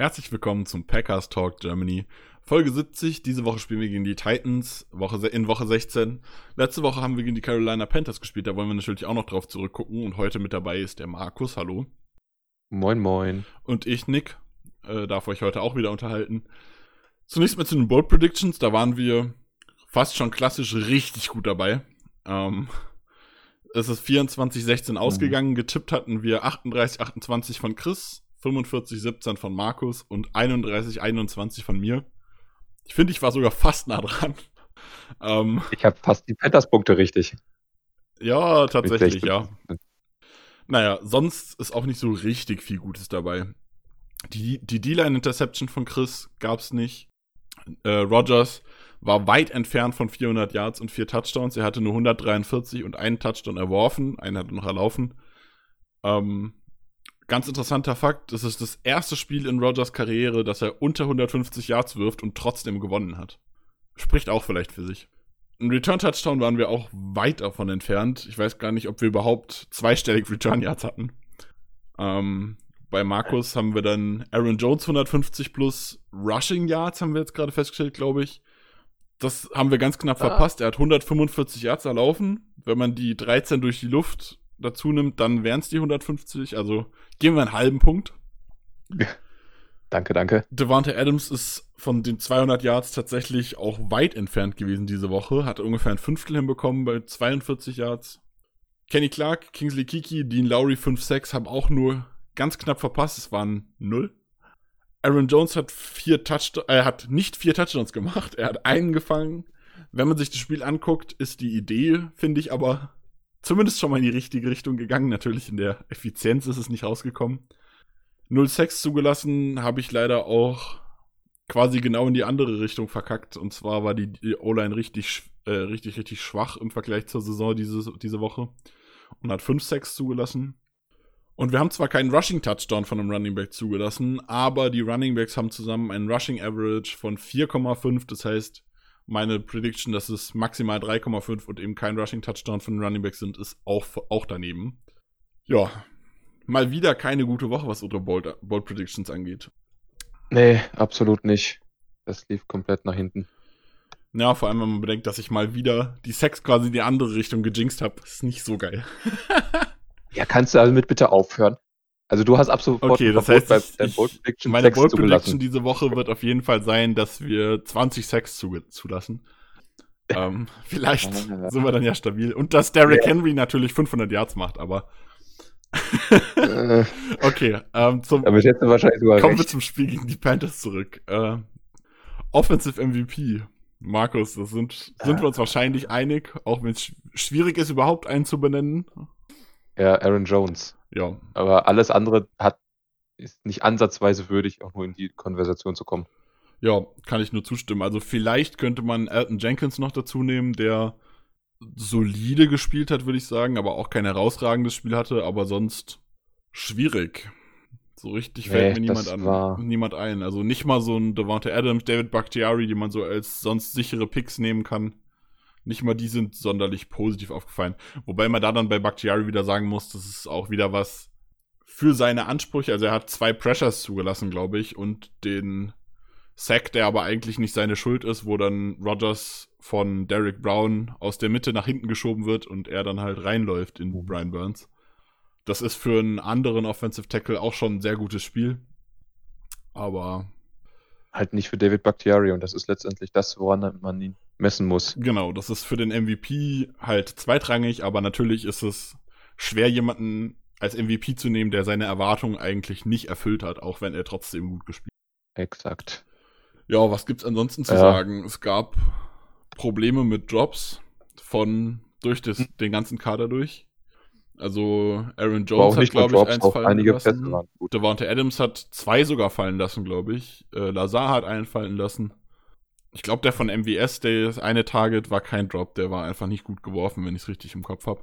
Herzlich willkommen zum Packers Talk Germany. Folge 70. Diese Woche spielen wir gegen die Titans Woche, in Woche 16. Letzte Woche haben wir gegen die Carolina Panthers gespielt. Da wollen wir natürlich auch noch drauf zurückgucken. Und heute mit dabei ist der Markus. Hallo. Moin, moin. Und ich, Nick, äh, darf euch heute auch wieder unterhalten. Zunächst mal zu den Bold Predictions. Da waren wir fast schon klassisch richtig gut dabei. Ähm, es ist 24-16 ausgegangen. Getippt hatten wir 38-28 von Chris, 45-17 von Markus und 31-21 von mir. Ich finde, ich war sogar fast nah dran. Ähm, ich habe fast die Panthers-Punkte richtig. Ja, tatsächlich, ja. Naja, sonst ist auch nicht so richtig viel Gutes dabei. Die, die D-Line-Interception von Chris gab es nicht. Äh, Rogers war weit entfernt von 400 Yards und vier Touchdowns. Er hatte nur 143 und einen Touchdown erworfen. Einen hat er noch erlaufen. Ähm, ganz interessanter Fakt: Es ist das erste Spiel in Rogers Karriere, dass er unter 150 Yards wirft und trotzdem gewonnen hat. Spricht auch vielleicht für sich. Ein Return-Touchdown waren wir auch weit davon entfernt. Ich weiß gar nicht, ob wir überhaupt zweistellig Return-Yards hatten. Ähm, bei Markus haben wir dann Aaron Jones 150 plus Rushing Yards, haben wir jetzt gerade festgestellt, glaube ich. Das haben wir ganz knapp ah. verpasst. Er hat 145 Yards erlaufen. Wenn man die 13 durch die Luft dazu nimmt, dann wären es die 150. Also geben wir einen halben Punkt. Danke, danke. Devante Adams ist von den 200 Yards tatsächlich auch weit entfernt gewesen diese Woche. Hat ungefähr ein Fünftel hinbekommen bei 42 Yards. Kenny Clark, Kingsley Kiki, Dean Lowry 5-6 haben auch nur ganz knapp verpasst. Es waren null. Aaron Jones hat vier Touchdowns, er hat nicht vier Touchdowns gemacht, er hat einen gefangen. Wenn man sich das Spiel anguckt, ist die Idee, finde ich, aber zumindest schon mal in die richtige Richtung gegangen. Natürlich in der Effizienz ist es nicht rausgekommen. 0-6 zugelassen habe ich leider auch quasi genau in die andere Richtung verkackt. Und zwar war die, O-Line richtig, äh, richtig, richtig schwach im Vergleich zur Saison diese, diese Woche und hat 5-6 zugelassen. Und wir haben zwar keinen Rushing-Touchdown von einem Running Back zugelassen, aber die Running Backs haben zusammen einen Rushing Average von 4,5. Das heißt, meine Prediction, dass es maximal 3,5 und eben kein Rushing-Touchdown von den Running Backs sind, ist auch, auch daneben. Ja, mal wieder keine gute Woche, was unsere Bold, Bold Predictions angeht. Nee, absolut nicht. Das lief komplett nach hinten. Ja, vor allem, wenn man bedenkt, dass ich mal wieder die Sex quasi in die andere Richtung gejinxt habe. Ist nicht so geil. Ja, kannst du damit bitte aufhören? Also du hast absolut okay, das heißt, bei ich, Bold Prediction meine Bold Prediction diese Woche wird auf jeden Fall sein, dass wir 20 Sex zulassen. ähm, vielleicht sind wir dann ja stabil. Und dass Derrick ja. Henry natürlich 500 Yards macht, aber äh. okay, ähm, zum, kommen recht. wir zum Spiel gegen die Panthers zurück. Äh, Offensive MVP. Markus, das sind, sind wir uns wahrscheinlich einig, auch wenn es schwierig ist, überhaupt einen zu benennen. Ja, Aaron Jones. Ja. Aber alles andere hat, ist nicht ansatzweise würdig, auch nur in die Konversation zu kommen. Ja, kann ich nur zustimmen. Also vielleicht könnte man Elton Jenkins noch dazu nehmen, der solide gespielt hat, würde ich sagen, aber auch kein herausragendes Spiel hatte, aber sonst schwierig. So richtig nee, fällt mir niemand an, niemand ein. Also nicht mal so ein Devonta Adams, David Bakhtiari, die man so als sonst sichere Picks nehmen kann. Nicht mal die sind sonderlich positiv aufgefallen. Wobei man da dann bei Bakhtiari wieder sagen muss, das ist auch wieder was für seine Ansprüche. Also er hat zwei Pressures zugelassen, glaube ich, und den Sack, der aber eigentlich nicht seine Schuld ist, wo dann Rogers von Derek Brown aus der Mitte nach hinten geschoben wird und er dann halt reinläuft in Brian Burns. Das ist für einen anderen Offensive Tackle auch schon ein sehr gutes Spiel. Aber halt nicht für David Bakhtiari und das ist letztendlich das, woran man ihn messen muss. Genau, das ist für den MVP halt zweitrangig, aber natürlich ist es schwer, jemanden als MVP zu nehmen, der seine Erwartungen eigentlich nicht erfüllt hat, auch wenn er trotzdem gut gespielt hat. Exakt. Ja, was gibt's ansonsten zu ja. sagen? Es gab Probleme mit Drops von durch das, hm. den ganzen Kader durch. Also Aaron Jones hat, glaube ich, eins fallen einige lassen. Devonta Adams hat zwei sogar fallen lassen, glaube ich. Äh, Lazar hat einen fallen lassen. Ich glaube, der von MVS, der das eine Target, war kein Drop. Der war einfach nicht gut geworfen, wenn ich es richtig im Kopf habe.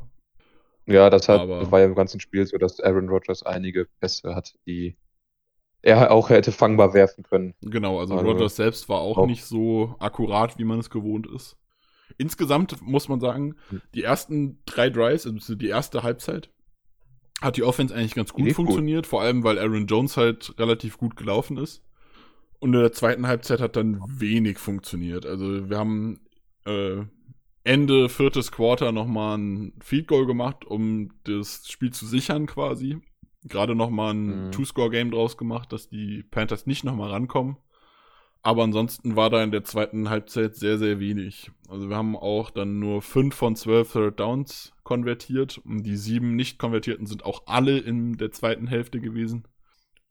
Ja, das, hat, Aber- das war ja im ganzen Spiel so, dass Aaron Rodgers einige Pässe hat, die er auch hätte fangbar werfen können. Genau, also Also, Rodgers selbst war auch auch- nicht so akkurat, wie man es gewohnt ist. Insgesamt muss man sagen, Hm. die ersten drei Drives, also die erste Halbzeit, hat die Offense eigentlich ganz gut Lief gut. funktioniert, vor allem weil Aaron Jones halt relativ gut gelaufen ist. Und in der zweiten Halbzeit hat dann wenig funktioniert. Also wir haben äh, Ende viertes Quarter nochmal ein Field Goal gemacht, um das Spiel zu sichern quasi. Gerade nochmal ein Mhm. Two-Score-Game draus gemacht, dass die Panthers nicht nochmal rankommen. Aber ansonsten war da in der zweiten Halbzeit sehr, sehr wenig. Also wir haben auch dann nur 5 von 12 Third Downs konvertiert. Und die sieben nicht konvertierten sind auch alle in der zweiten Hälfte gewesen.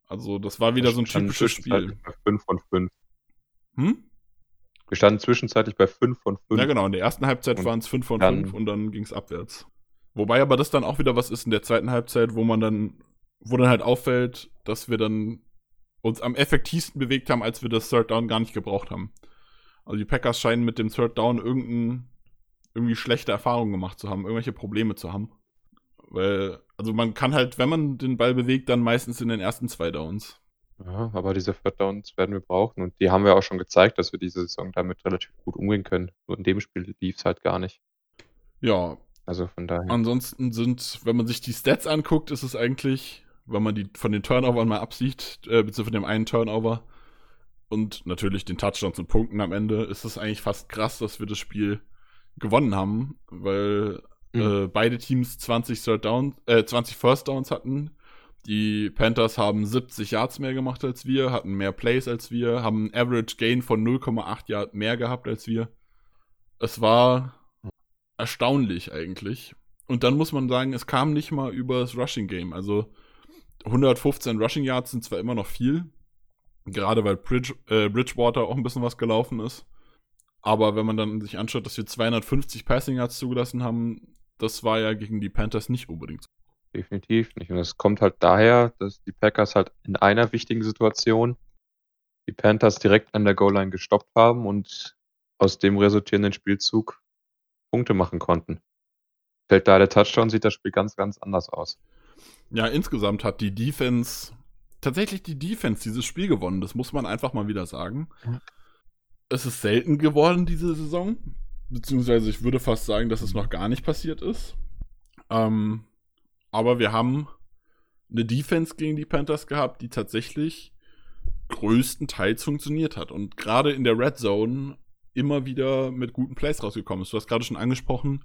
Also das war wieder so ein typisches Spiel. Bei 5 von 5. Hm? Wir standen zwischenzeitlich bei 5 von 5. Ja, genau. In der ersten Halbzeit waren es 5 von dann- 5 und dann ging es abwärts. Wobei aber das dann auch wieder was ist in der zweiten Halbzeit, wo man dann, wo dann halt auffällt, dass wir dann uns am effektivsten bewegt haben, als wir das Third Down gar nicht gebraucht haben. Also die Packers scheinen mit dem Third Down irgendein, irgendwie schlechte Erfahrungen gemacht zu haben, irgendwelche Probleme zu haben. Weil, also man kann halt, wenn man den Ball bewegt, dann meistens in den ersten zwei Downs. Ja, aber diese Third Downs werden wir brauchen und die haben wir auch schon gezeigt, dass wir diese Saison damit relativ gut umgehen können. Nur in dem Spiel lief es halt gar nicht. Ja, Also von daher. Ansonsten sind, wenn man sich die Stats anguckt, ist es eigentlich, wenn man die von den Turnovern mal absieht, äh, beziehungsweise von dem einen Turnover und natürlich den Touchdowns und Punkten am Ende, ist es eigentlich fast krass, dass wir das Spiel gewonnen haben, weil Mhm. äh, beide Teams 20 Third Down, äh, 20 First Downs hatten. Die Panthers haben 70 Yards mehr gemacht als wir, hatten mehr Plays als wir, haben einen Average Gain von 0,8 Yard mehr gehabt als wir. Es war erstaunlich eigentlich. Und dann muss man sagen, es kam nicht mal über das Rushing Game. Also 115 Rushing Yards sind zwar immer noch viel, gerade weil Bridge, äh, Bridgewater auch ein bisschen was gelaufen ist. Aber wenn man dann sich anschaut, dass wir 250 Passing Yards zugelassen haben, das war ja gegen die Panthers nicht unbedingt so. Definitiv nicht. Und es kommt halt daher, dass die Packers halt in einer wichtigen Situation die Panthers direkt an der Goal-Line gestoppt haben und aus dem resultierenden Spielzug Punkte machen konnten. Fällt da der Touchdown, sieht das Spiel ganz, ganz anders aus. Ja, insgesamt hat die Defense, tatsächlich die Defense dieses Spiel gewonnen. Das muss man einfach mal wieder sagen. Es ist selten geworden diese Saison. Beziehungsweise ich würde fast sagen, dass es noch gar nicht passiert ist. Ähm, aber wir haben eine Defense gegen die Panthers gehabt, die tatsächlich größtenteils funktioniert hat. Und gerade in der Red Zone immer wieder mit guten Plays rausgekommen ist. Du hast gerade schon angesprochen,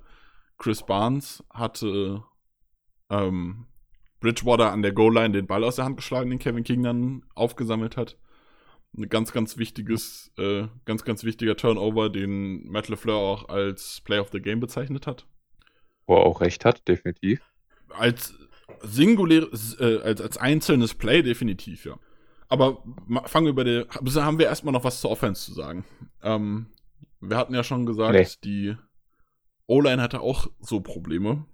Chris Barnes hatte ähm, Bridgewater an der Goal-Line den Ball aus der Hand geschlagen, den Kevin King dann aufgesammelt hat. Ein ganz, ganz wichtiges, äh, ganz, ganz wichtiger Turnover, den Matt LeFleur auch als Play of the Game bezeichnet hat. Wo er auch recht hat, definitiv. Als singuläres, äh, als, als einzelnes Play definitiv, ja. Aber fangen wir bei der, bisher haben wir erstmal noch was zur Offense zu sagen. Ähm, wir hatten ja schon gesagt, Nee. die O-Line hatte auch so Probleme.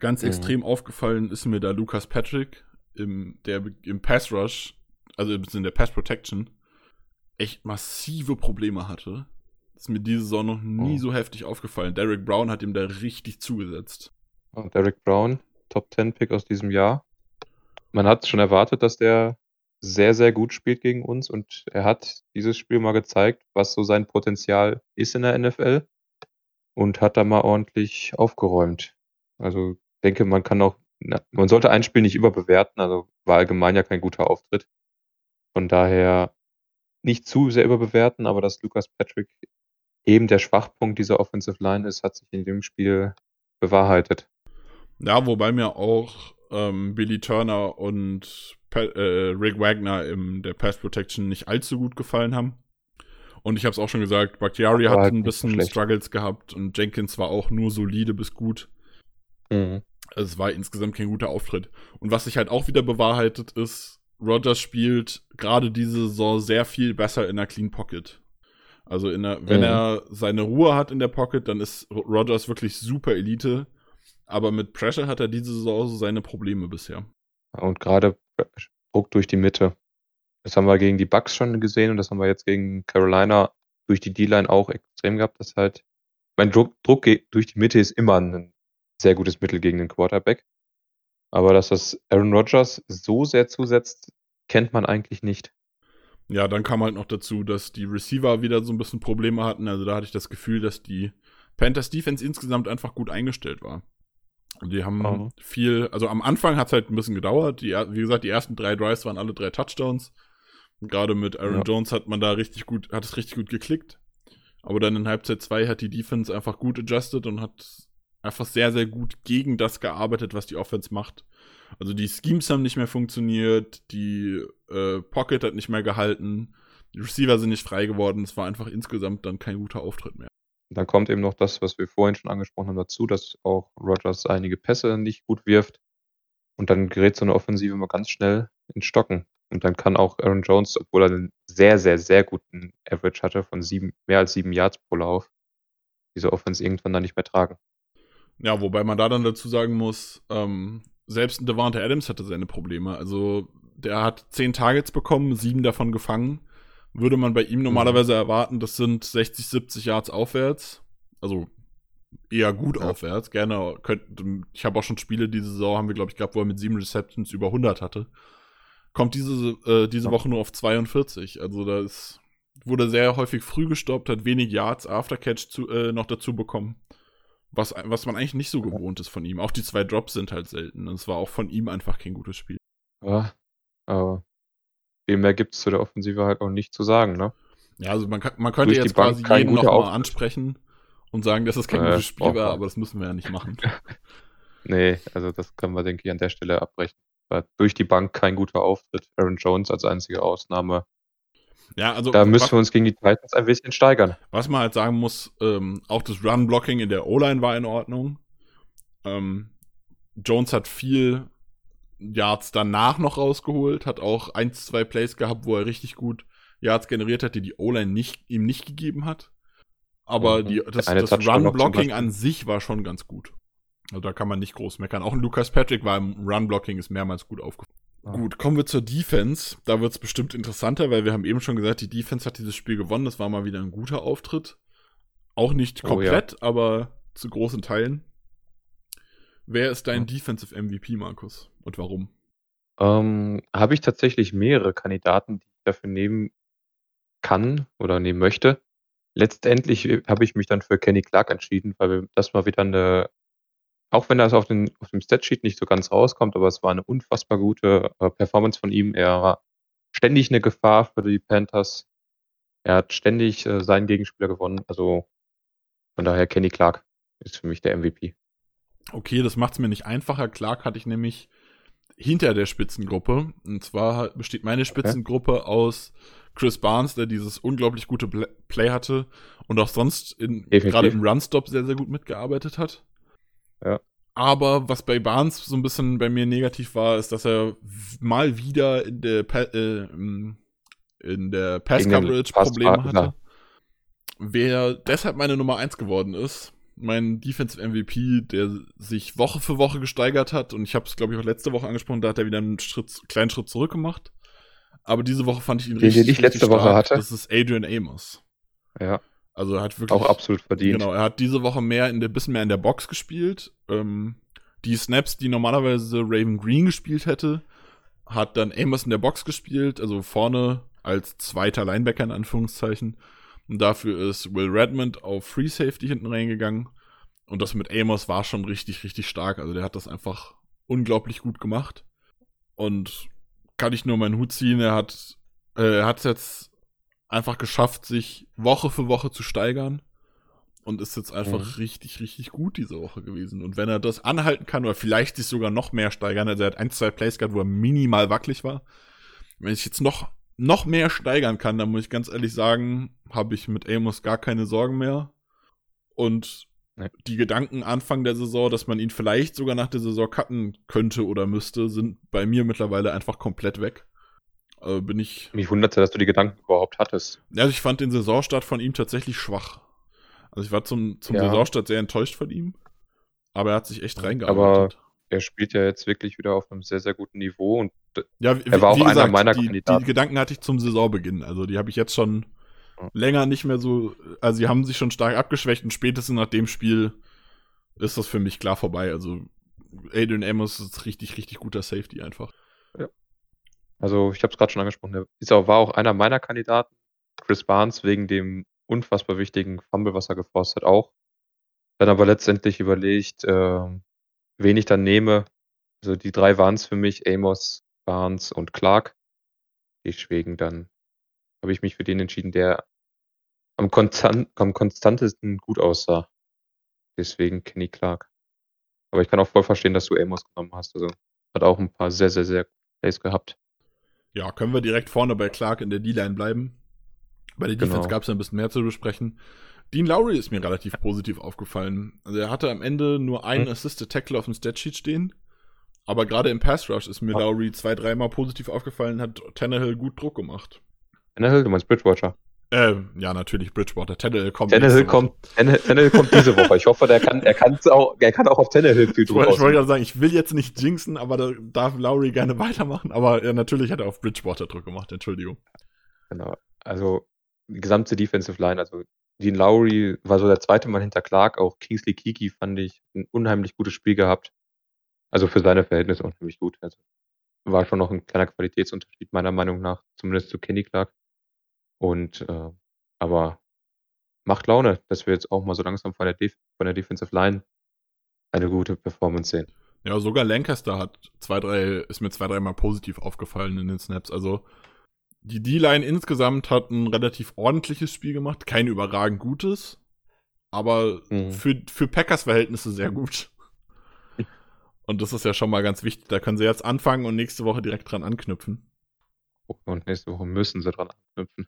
Ganz Mhm. extrem aufgefallen ist mir da Lucas Patrick, im, der im Pass Rush, also in der Pass Protection, echt massive Probleme hatte. Das ist mir diese Saison noch nie Oh. so heftig aufgefallen. Derek Brown hat ihm da richtig zugesetzt. Und Derek Brown, Top 10 Pick aus diesem Jahr. Man hat schon erwartet, dass der sehr, sehr gut spielt gegen uns und er hat dieses Spiel mal gezeigt, was so sein Potenzial ist in der NFL und hat da mal ordentlich aufgeräumt. Also denke, man kann auch, man sollte ein Spiel nicht überbewerten, also war allgemein ja kein guter Auftritt. Von daher nicht zu sehr überbewerten, aber dass Lucas Patrick eben der Schwachpunkt dieser Offensive Line ist, hat sich in dem Spiel bewahrheitet. Ja, wobei mir auch ähm, Billy Turner und pa äh, Rick Wagner in der Pass Protection nicht allzu gut gefallen haben. Und ich habe es auch schon gesagt, Bakhtiari hat halt ein bisschen schlecht. Struggles gehabt und Jenkins war auch nur solide bis gut. Mhm. Also es war insgesamt kein guter Auftritt. Und was sich halt auch wieder bewahrheitet ist, Rogers spielt gerade diese Saison sehr viel besser in der Clean Pocket. Also in der, wenn Mhm. er seine Ruhe hat in der Pocket, dann ist Rogers wirklich super Elite. aber mit Pressure hat er diese Saison so seine Probleme bisher. Und gerade Druck durch die Mitte. Das haben wir gegen die Bucks schon gesehen und das haben wir jetzt gegen Carolina durch die D-Line auch extrem gehabt, dass halt, mein Druck, Druck durch die Mitte ist immer ein sehr gutes Mittel gegen den Quarterback. Aber dass das Aaron Rodgers so sehr zusetzt, kennt man eigentlich nicht. Ja, dann kam halt noch dazu, dass die Receiver wieder so ein bisschen Probleme hatten. Also da hatte ich das Gefühl, dass die Panthers Defense insgesamt einfach gut eingestellt war. Und die haben oh. viel, also am Anfang hat es halt ein bisschen gedauert. Die, wie gesagt, die ersten drei Drives waren alle drei Touchdowns. Gerade mit Aaron ja. Jones hat man da richtig gut, hat es richtig gut geklickt. Aber dann in Halbzeit 2 hat die Defense einfach gut adjusted und hat einfach sehr, sehr gut gegen das gearbeitet, was die Offense macht. Also die Schemes haben nicht mehr funktioniert, die äh, Pocket hat nicht mehr gehalten, die Receiver sind nicht frei geworden. Es war einfach insgesamt dann kein guter Auftritt mehr. Dann kommt eben noch das, was wir vorhin schon angesprochen haben, dazu, dass auch Rogers einige Pässe nicht gut wirft. Und dann gerät so eine Offensive mal ganz schnell ins Stocken. Und dann kann auch Aaron Jones, obwohl er einen sehr, sehr, sehr guten Average hatte von sieben, mehr als sieben Yards pro Lauf, diese Offense irgendwann dann nicht mehr tragen. Ja, wobei man da dann dazu sagen muss, ähm, selbst Devante Adams hatte seine Probleme. Also der hat zehn Targets bekommen, sieben davon gefangen. Würde man bei ihm mhm. normalerweise erwarten, das sind 60, 70 Yards aufwärts. Also eher gut ja. aufwärts. Gerne könnt, ich habe auch schon Spiele diese Saison, haben wir glaube ich gehabt, wo er mit sieben Receptions über 100 hatte. Kommt diese, äh, diese Woche nur auf 42. Also da ist, wurde sehr häufig früh gestoppt, hat wenig Yards Aftercatch zu, äh, noch dazu bekommen. Was, was man eigentlich nicht so gewohnt ist von ihm. Auch die zwei Drops sind halt selten. Es war auch von ihm einfach kein gutes Spiel. Ja, aber viel mehr gibt es zu der Offensive halt auch nicht zu sagen, ne? Ja, also man, kann, man könnte Durch jetzt quasi jeden nochmal ansprechen und sagen, dass es kein äh, gutes Spiel war, aber das müssen wir ja nicht machen. nee, also das können wir, denke ich, an der Stelle abbrechen. War durch die Bank kein guter Auftritt. Aaron Jones als einzige Ausnahme ja, also. Da müssen was, wir uns gegen die Titans ein bisschen steigern. Was man halt sagen muss, ähm, auch das Run-Blocking in der O-Line war in Ordnung. Ähm, Jones hat viel Yards danach noch rausgeholt, hat auch ein, zwei Plays gehabt, wo er richtig gut Yards generiert hat, die die O-Line nicht, ihm nicht gegeben hat. Aber mhm. die, das, das Run-Blocking an sich war schon ganz gut. Also da kann man nicht groß meckern. Auch ein Lucas Patrick war im Run-Blocking, ist mehrmals gut aufgefallen. Ah. Gut, kommen wir zur Defense. Da wird es bestimmt interessanter, weil wir haben eben schon gesagt, die Defense hat dieses Spiel gewonnen. Das war mal wieder ein guter Auftritt. Auch nicht komplett, oh, ja. aber zu großen Teilen. Wer ist dein ja. Defensive MVP, Markus? Und warum? Ähm, Habe ich tatsächlich mehrere Kandidaten, die ich dafür nehmen kann oder nehmen möchte. Letztendlich äh, habe ich mich dann für Kenny Clark entschieden, weil das mal wieder eine auch wenn das auf, den, auf dem Statsheet nicht so ganz rauskommt, aber es war eine unfassbar gute äh, Performance von ihm. Er war ständig eine Gefahr für die Panthers. Er hat ständig äh, seinen Gegenspieler gewonnen. Also von daher Kenny Clark ist für mich der MVP. Okay, das macht es mir nicht einfacher. Clark hatte ich nämlich hinter der Spitzengruppe. Und zwar besteht meine Spitzengruppe okay. aus Chris Barnes, der dieses unglaublich gute Play hatte und auch sonst gerade im Runstop sehr, sehr gut mitgearbeitet hat. Ja. Aber was bei Barnes so ein bisschen bei mir negativ war, ist, dass er mal wieder in der, pa äh, in der Pass-Coverage Probleme hatte. Ja. Wer deshalb meine Nummer 1 geworden ist, mein Defensive MVP, der sich Woche für Woche gesteigert hat, und ich habe es, glaube ich, auch letzte Woche angesprochen, da hat er wieder einen Schritt, kleinen Schritt zurück gemacht. Aber diese Woche fand ich ihn Den, richtig, den ich letzte stark. Woche hatte. Das ist Adrian Amos. Ja. Also er hat wirklich. Auch absolut verdient. Genau, er hat diese Woche mehr in der, bisschen mehr in der Box gespielt. Ähm, die Snaps, die normalerweise Raven Green gespielt hätte, hat dann Amos in der Box gespielt, also vorne als zweiter Linebacker in Anführungszeichen. Und dafür ist Will Redmond auf Free Safety hinten reingegangen. Und das mit Amos war schon richtig, richtig stark. Also der hat das einfach unglaublich gut gemacht. Und kann ich nur meinen Hut ziehen. Er hat, äh, er hat es jetzt einfach geschafft, sich Woche für Woche zu steigern und ist jetzt einfach mhm. richtig, richtig gut diese Woche gewesen. Und wenn er das anhalten kann oder vielleicht sich sogar noch mehr steigern, also er hat ein, zwei Plays gehabt, wo er minimal wackelig war. Wenn ich jetzt noch, noch mehr steigern kann, dann muss ich ganz ehrlich sagen, habe ich mit Amos gar keine Sorgen mehr. Und die Gedanken Anfang der Saison, dass man ihn vielleicht sogar nach der Saison cutten könnte oder müsste, sind bei mir mittlerweile einfach komplett weg äh, bin ich. Mich wunderte, dass du die Gedanken überhaupt hattest. Also ich fand den Saisonstart von ihm tatsächlich schwach. Also ich war zum, zum ja. Saisonstart sehr enttäuscht von ihm. Aber er hat sich echt reingearbeitet. Aber er spielt ja jetzt wirklich wieder auf einem sehr, sehr guten Niveau und ja, wie, er war auch wie einer gesagt, meiner die, Kandidaten. Die Gedanken hatte ich zum Saisonbeginn. Also die habe ich jetzt schon Ja. länger nicht mehr so. Also sie haben sich schon stark abgeschwächt und spätestens nach dem Spiel ist das für mich klar vorbei. Also Adrian Amos ist richtig, richtig guter Safety einfach. Also ich habe es gerade schon angesprochen, der ist auch, war auch einer meiner Kandidaten. Chris Barnes wegen dem unfassbar wichtigen Fumble, was er geforst hat, auch. Dann aber letztendlich überlegt, äh, wen ich dann nehme. Also die drei waren es für mich, Amos, Barnes und Clark. Deswegen dann habe ich mich für den entschieden, der am, konstant, am konstantesten gut aussah. Deswegen Kenny Clark. Aber ich kann auch voll verstehen, dass du Amos genommen hast. Also hat auch ein paar sehr, sehr, sehr Plays gehabt. Ja, können wir direkt vorne bei Clark in der D-Line bleiben. Bei der Defense Genau. gab es ja ein bisschen mehr zu besprechen. Dean Lowry ist mir relativ positiv aufgefallen. Also er hatte am Ende nur einen Hm. Assisted Tackle auf dem Statsheet stehen. Aber gerade im Pass Rush ist mir. Lowry zwei, dreimal positiv aufgefallen, hat Tannehill gut Druck gemacht. Tannehill, du meinst Bridgewater. Äh, ja, natürlich Bridgewater. Tannehill kommt. Tannehill kommt, Tannehill, kommt diese Woche. Ich hoffe, der kann, er kann's auch, er kann auch auf Tannehill viel wollte ich wollte gerade sagen, ich will jetzt nicht jinxen, aber da darf Lowry gerne weitermachen. Aber ja, natürlich hat er auf Bridgewater Druck gemacht, Entschuldigung. Genau. Also, die gesamte Defensive Line, also Dean Lowry war so der zweite Mann hinter Clark, auch Kingsley Kiki fand ich ein unheimlich gutes Spiel gehabt. Also für seine Verhältnisse unheimlich gut. Also war schon noch ein kleiner Qualitätsunterschied meiner Meinung nach, zumindest zu Kenny Clark. Und äh, aber macht Laune, dass wir jetzt auch mal so langsam von der, Def von der Defensive Line eine gute Performance sehen. Ja, sogar Lancaster hat zwei, drei, ist mir zwei, dreimal positiv aufgefallen in den Snaps. Also die D-Line insgesamt hat ein relativ ordentliches Spiel gemacht. Kein überragend gutes, aber Mhm. für, für Packers Verhältnisse sehr gut. Und das ist ja schon mal ganz wichtig. Da können sie jetzt anfangen und nächste Woche direkt dran anknüpfen. Und nächste Woche müssen sie dran anknüpfen.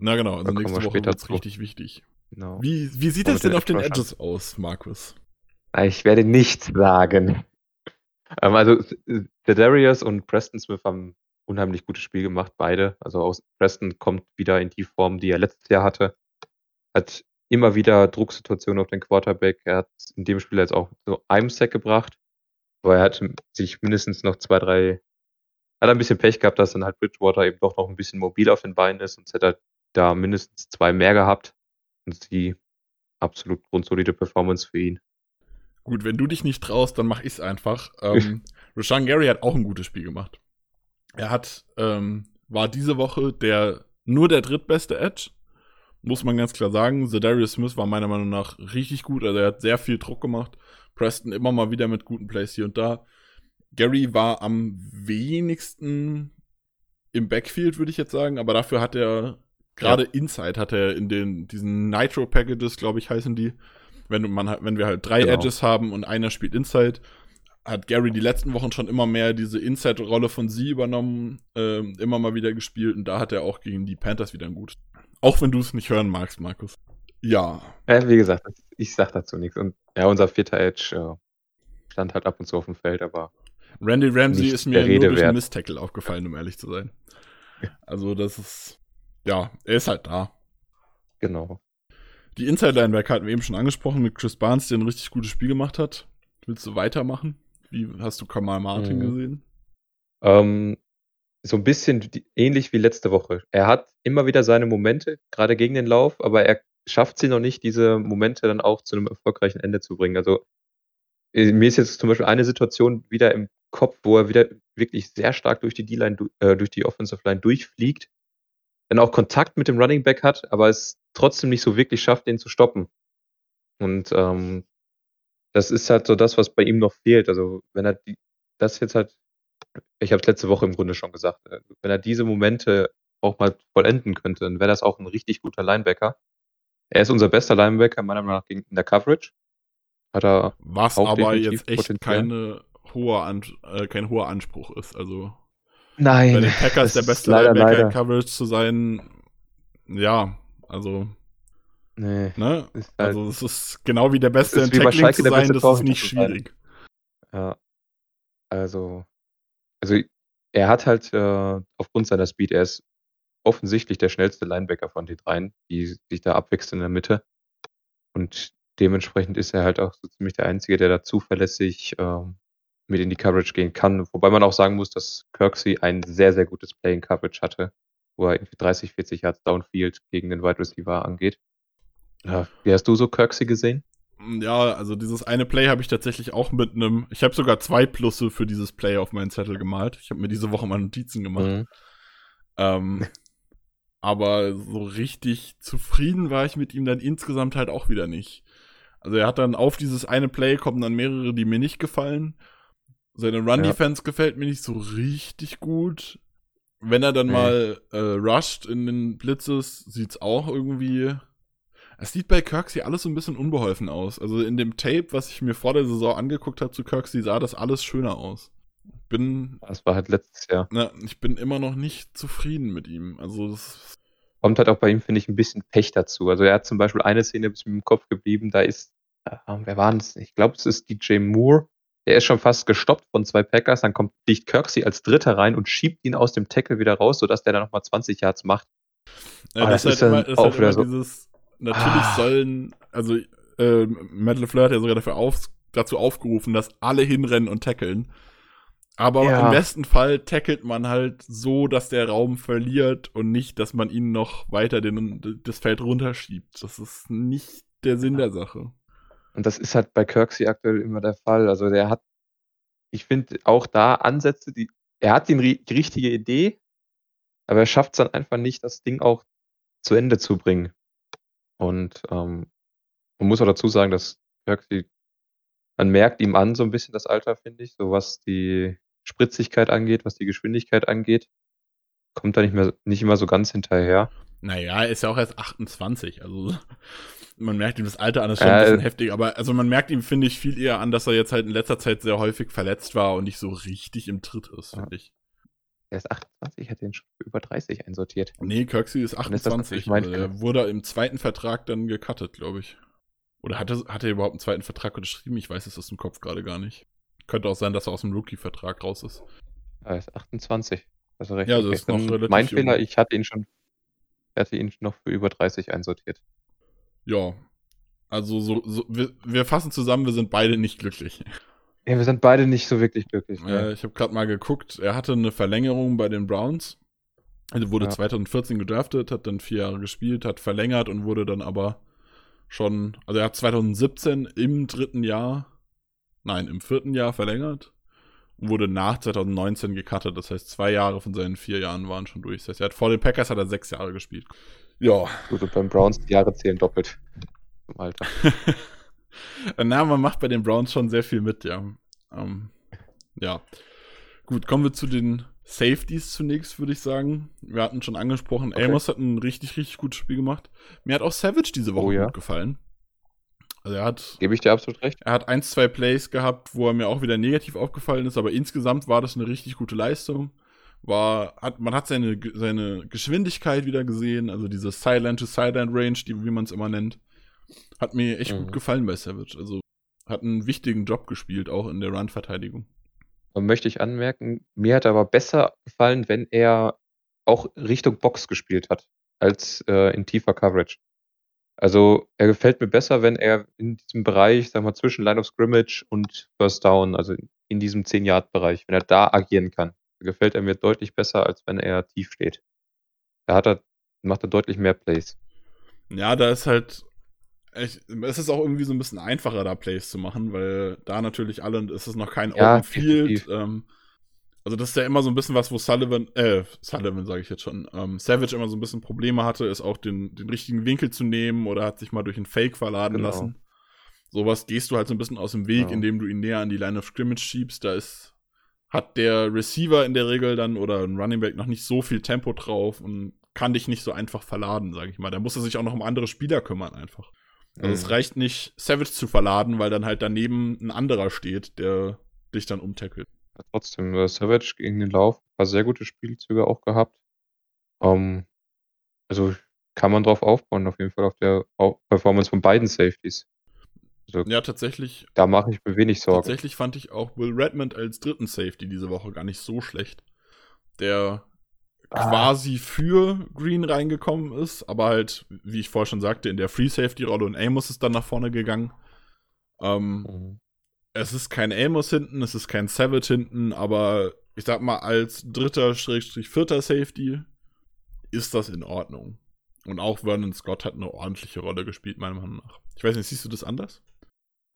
Na genau, also Da nächste wir Woche zu. richtig wichtig. Genau. Wie, wie sieht es mit denn den auf den. Edges aus, Markus? Ich werde nichts sagen. Ähm, also, der Darius und Preston Smith haben unheimlich gutes Spiel gemacht, beide. Also aus Preston kommt wieder in die Form, die er letztes Jahr hatte. Hat immer wieder Drucksituationen auf den Quarterback. Er hat in dem Spiel jetzt auch so einen Sack gebracht. Aber er hat sich mindestens noch zwei, drei, hat ein bisschen Pech gehabt, dass dann halt Bridgewater eben doch noch ein bisschen mobil auf den Beinen ist. Sonst hätte er da mindestens zwei mehr gehabt. Und die absolut grundsolide Performance für ihn. Gut, wenn du dich nicht traust, dann mach ich's einfach. Ähm, Rashawn Gary hat auch ein gutes Spiel gemacht. Er hat, ähm, war diese Woche der nur der drittbeste Edge, muss man ganz klar sagen. Zedarius Smith war meiner Meinung nach richtig gut, also er hat sehr viel Druck gemacht. Preston immer mal wieder mit guten Plays hier und da. Gary war am wenigsten im Backfield, würde ich jetzt sagen, aber dafür hat er gerade Inside hat er in den diesen Nitro Packages, glaube ich, heißen die. Wenn man wenn wir halt drei Genau. Edges haben und einer spielt Inside, hat Gary die letzten Wochen schon immer mehr diese Inside-Rolle von sie übernommen, ähm, immer mal wieder gespielt und da hat er auch gegen die Panthers wieder ein gutes. Auch wenn du es nicht hören magst, Markus. Ja, Ja, wie gesagt, ich sag dazu nichts. Und ja, unser vierter Edge äh, stand halt ab und zu auf dem Feld, aber Randy Ramsey ist mir nur durch einen wert. Miss-Tackle aufgefallen, um ehrlich zu sein. Also das ist, ja, er ist halt da. genau. Die Inside-Linebacker hatten wir eben schon angesprochen mit Chris Barnes, der ein richtig gutes Spiel gemacht hat. Willst du weitermachen? Wie hast du Kamal Martin Mhm. gesehen? Ähm, so ein bisschen die, ähnlich wie letzte Woche. Er hat immer wieder seine Momente, gerade gegen den Lauf, aber er schafft sie noch nicht, diese Momente dann auch zu einem erfolgreichen Ende zu bringen. Also äh, mir ist jetzt zum Beispiel eine Situation wieder im Kopf, wo er wieder wirklich sehr stark durch die D-Line, äh, durch die Offensive Line durchfliegt, dann auch Kontakt mit dem Running Back hat, aber es trotzdem nicht so wirklich schafft, den zu stoppen. Und ähm, das ist halt so das, was bei ihm noch fehlt. Also wenn er die, das jetzt halt, ich habe es letzte Woche im Grunde schon gesagt, äh, wenn er diese Momente auch mal vollenden könnte, dann wäre das auch ein richtig guter Linebacker. Er ist unser bester Linebacker, meiner Meinung nach, in der Coverage. Hat er Was aber jetzt echt Potenzial. keine hohe An äh, kein hoher Anspruch ist. Also Nein. bei den Packers der beste leider, Linebacker in leider. Coverage zu sein, ja, also, Nee, ne? ist halt, Also es ist genau wie der Beste in Tackling Schalke zu der sein, das ist nicht schwierig. ja. Also, also er hat halt äh, aufgrund seiner Speed, er ist offensichtlich der schnellste Linebacker von den dreien, die sich da abwechseln in der Mitte. Und dementsprechend ist er halt auch so ziemlich der Einzige, der da zuverlässig ähm, mit in die Coverage gehen kann. Wobei man auch sagen muss, dass Kirksey ein sehr, sehr gutes Playing Coverage hatte, wo er irgendwie 30, 40 Yards Downfield gegen den Wide Receiver angeht. Ja, wie hast du so Kirksey gesehen? Ja, also dieses eine Play habe ich tatsächlich auch mit einem. Ich habe sogar zwei Plusse für dieses Play auf meinen Zettel gemalt. Ich habe mir diese Woche mal Notizen gemacht. Mhm. Ähm, aber so richtig zufrieden war ich mit ihm dann insgesamt halt auch wieder nicht. Also er hat dann auf dieses eine Play kommen dann mehrere, die mir nicht gefallen. Seine Run-Defense ja. gefällt mir nicht so richtig gut. Wenn er dann nee. mal äh, rusht in den Blitzes, sieht's auch irgendwie es sieht bei Kirksey alles so ein bisschen unbeholfen aus. Also in dem Tape, was ich mir vor der Saison angeguckt habe zu Kirksey, sah das alles schöner aus. Bin. Das war halt letztes Jahr. Na, ich bin immer noch nicht zufrieden mit ihm. Also das kommt halt auch bei ihm, finde ich, ein bisschen Pech dazu. Also er hat zum Beispiel eine Szene bis mir im Kopf geblieben, da ist, äh, wer war es? Ich glaube, es ist DJ Moore. Der ist schon fast gestoppt von zwei Packers, dann kommt fliegt Kirksey als Dritter rein und schiebt ihn aus dem Tackle wieder raus, sodass der dann nochmal 20 Yards macht. Ja, das, das, ist halt immer, ist halt immer so dieses, natürlich ah. sollen, also äh, Matt LeFleur hat ja sogar dafür auf, dazu aufgerufen, dass alle hinrennen und tackeln. Aber ja. im besten Fall tackelt man halt so, dass der Raum verliert und nicht, dass man ihn noch weiter den, das Feld runterschiebt. Das ist nicht der Sinn der Sache. Und das ist halt bei Kirksey aktuell immer der Fall. Also der hat, ich finde auch da Ansätze, die, er hat die, die richtige Idee, aber er schafft es dann einfach nicht, das Ding auch zu Ende zu bringen. Und ähm, man muss auch dazu sagen, dass Kirksey, man merkt ihm an so ein bisschen das Alter, finde ich, so was die Spritzigkeit angeht, was die Geschwindigkeit angeht. Kommt da nicht mehr nicht immer so ganz hinterher. Naja, ist ja auch erst 28, also man merkt ihm das Alter an, das ist schon äh, ein bisschen heftig, aber also man merkt ihm, finde ich, viel eher an, dass er jetzt halt in letzter Zeit sehr häufig verletzt war und nicht so richtig im Tritt ist, finde ich. Er ist 28, hat den schon über 30 einsortiert. Nee, Kirksey ist 28. Ist also er wurde im zweiten Vertrag dann gecuttet, glaube ich. Oder hat er, hat er überhaupt einen zweiten Vertrag unterschrieben? Ich weiß es aus dem Kopf gerade gar nicht. Könnte auch sein, dass er aus dem Rookie-Vertrag raus ist. Er ist 28. Also recht. Ja, also ist noch relativ Mein jung. Fehler, ich hatte ihn schon, hatte ihn noch für über 30 einsortiert. Ja. Also so, so wir, wir fassen zusammen, wir sind beide nicht glücklich. Ja, wir sind beide nicht so wirklich glücklich. Ne? Äh, ich habe gerade mal geguckt, er hatte eine Verlängerung bei den Browns. Also wurde ja. 2014 gedraftet, hat dann vier Jahre gespielt, hat verlängert und wurde dann aber schon, also er hat 2017 im dritten Jahr, nein, im vierten Jahr verlängert und wurde nach 2019 gecuttet. Das heißt, zwei Jahre von seinen vier Jahren waren schon durch. Das heißt, er hat vor den Packers hat er sechs Jahre gespielt. Ja. Gut, und beim Browns die Jahre zählen doppelt. Im Alter. Na, man macht bei den Browns schon sehr viel mit, ja. Ähm, ja. Gut, kommen wir zu den Safeties zunächst, würde ich sagen. Wir hatten schon angesprochen, okay. Amos hat ein richtig, richtig gutes Spiel gemacht. Mir hat auch Savage diese Woche oh, ja. gut gefallen. Also er hat. Gebe ich dir absolut recht. Er hat ein, zwei Plays gehabt, wo er mir auch wieder negativ aufgefallen ist, aber insgesamt war das eine richtig gute Leistung. War, hat, man hat seine, seine Geschwindigkeit wieder gesehen, also diese Silent-to-Silent-Range, die, wie man es immer nennt. Hat mir echt mhm. gut gefallen bei Savage. Also hat einen wichtigen Job gespielt, auch in der Run-Verteidigung. Möchte ich anmerken, mir hat aber besser gefallen, wenn er auch Richtung Box gespielt hat, als äh, in tiefer Coverage. Also er gefällt mir besser, wenn er in diesem Bereich, sag mal, zwischen Line of Scrimmage und First Down, also in diesem 10-Yard-Bereich, wenn er da agieren kann, gefällt er mir deutlich besser, als wenn er tief steht. Da hat er, macht er deutlich mehr Plays. Ja, da ist halt ich, es ist auch irgendwie so ein bisschen einfacher, da Plays zu machen, weil da natürlich alle, es ist noch kein ja, Open Field. Ähm, also das ist ja immer so ein bisschen was, wo Sullivan, äh, Sullivan sage ich jetzt schon, ähm, Savage immer so ein bisschen Probleme hatte, ist auch den, den richtigen Winkel zu nehmen oder hat sich mal durch einen Fake verladen genau. lassen. Sowas gehst du halt so ein bisschen aus dem Weg, genau. indem du ihn näher an die Line of Scrimmage schiebst. Da ist, hat der Receiver in der Regel dann oder ein Running Back noch nicht so viel Tempo drauf und kann dich nicht so einfach verladen, sage ich mal. Da muss er sich auch noch um andere Spieler kümmern einfach. Also mhm. es reicht nicht, Savage zu verladen, weil dann halt daneben ein anderer steht, der dich dann umtackelt. Ja, trotzdem, äh, Savage gegen den Lauf, ein paar sehr gute Spielzüge auch gehabt. Ähm, also kann man drauf aufbauen, auf jeden Fall auf der Performance von beiden Safeties. Also, ja, tatsächlich. Da mache ich mir wenig Sorgen. Tatsächlich fand ich auch Will Redmond als dritten Safety diese Woche gar nicht so schlecht. Der ah. quasi für Green reingekommen ist, aber halt, wie ich vorher schon sagte, in der Free Safety Rolle und Amos ist dann nach vorne gegangen. Ähm, mhm. Es ist kein Amos hinten, es ist kein Savage hinten, aber ich sag mal, als dritter, Schrägstrich, vierter Safety ist das in Ordnung. Und auch Vernon Scott hat eine ordentliche Rolle gespielt, meiner Meinung nach. Ich weiß nicht, siehst du das anders?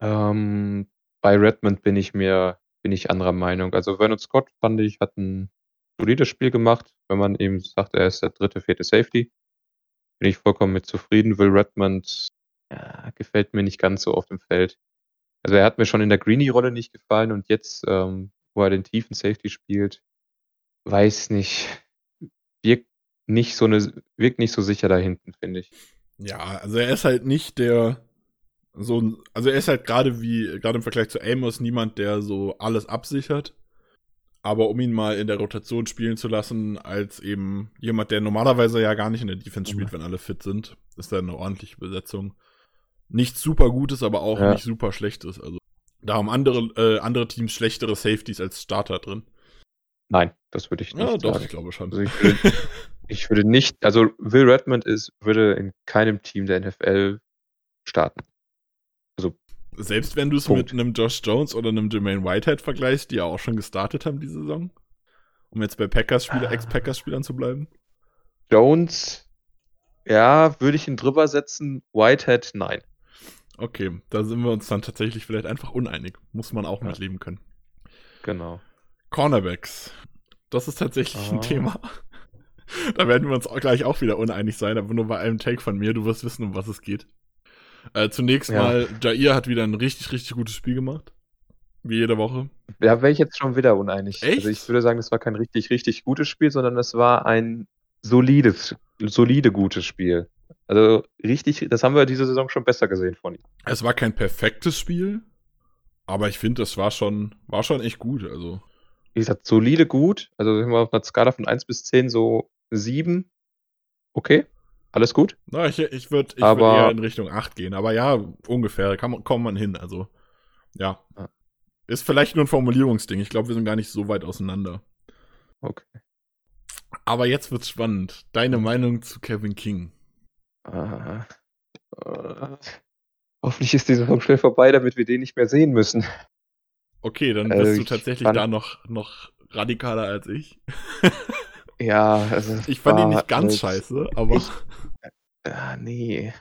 Ähm, bei Redmond bin ich mir, bin ich anderer Meinung. Also Vernon Scott fand ich, hat ein solides Spiel gemacht, wenn man eben sagt, er ist der dritte, vierte Safety. Bin ich vollkommen mit zufrieden. Will Redmond ja, gefällt mir nicht ganz so auf dem Feld. Also er hat mir schon in der Greenie-Rolle nicht gefallen und jetzt, ähm, wo er den tiefen Safety spielt, weiß nicht, wirkt nicht so eine, wirkt nicht so sicher da hinten, finde ich. Ja, also er ist halt nicht der so also er ist halt gerade wie gerade im Vergleich zu Amos niemand, der so alles absichert. Aber um ihn mal in der Rotation spielen zu lassen, als eben jemand, der normalerweise ja gar nicht in der Defense spielt, mhm. wenn alle fit sind, ist da eine ordentliche Besetzung. Nichts super Gutes, aber auch ja. nicht super Schlechtes. Also da haben andere, äh, andere Teams schlechtere Safeties als Starter drin. Nein, das würde ich nicht. Ja, doch, sagen. ich glaube schon. Also ich, würde, ich würde nicht, also Will Redmond ist, würde in keinem Team der NFL starten. Selbst wenn du es mit einem Josh Jones oder einem Jermaine Whitehead vergleichst, die ja auch schon gestartet haben diese Saison, um jetzt bei Packers-Spieler, ah. Ex-Packers-Spielern zu bleiben. Jones, ja, würde ich ihn drüber setzen. Whitehead, nein. Okay, da sind wir uns dann tatsächlich vielleicht einfach uneinig. Muss man auch ja. mitleben können. Genau. Cornerbacks. Das ist tatsächlich ah. ein Thema. da werden wir uns auch gleich auch wieder uneinig sein, aber nur bei einem Take von mir. Du wirst wissen, um was es geht. Äh, zunächst ja. mal, Jair hat wieder ein richtig, richtig gutes Spiel gemacht. Wie jede Woche. Da wäre ich jetzt schon wieder uneinig. Echt? Also ich würde sagen, es war kein richtig, richtig gutes Spiel, sondern es war ein solides, solide gutes Spiel. Also richtig, das haben wir diese Saison schon besser gesehen von ihm. Es war kein perfektes Spiel, aber ich finde, das war schon, war schon echt gut. Also. Wie gesagt, solide gut. Also sind wir auf einer Skala von 1 bis 10 so 7. Okay. Alles gut? Na, ich, ich würde ich würd eher in Richtung 8 gehen, aber ja, ungefähr, kann man, kommt man hin. Also, ja. Ist vielleicht nur ein Formulierungsding. Ich glaube, wir sind gar nicht so weit auseinander. Okay. Aber jetzt wird's spannend. Deine Meinung zu Kevin King? Uh, hoffentlich ist die Saison schnell vorbei, damit wir den nicht mehr sehen müssen. Okay, dann bist äh, du tatsächlich da noch, noch radikaler als ich. ja, also. Ich fand ihn nicht ganz scheiße, aber. Ich, äh, nee.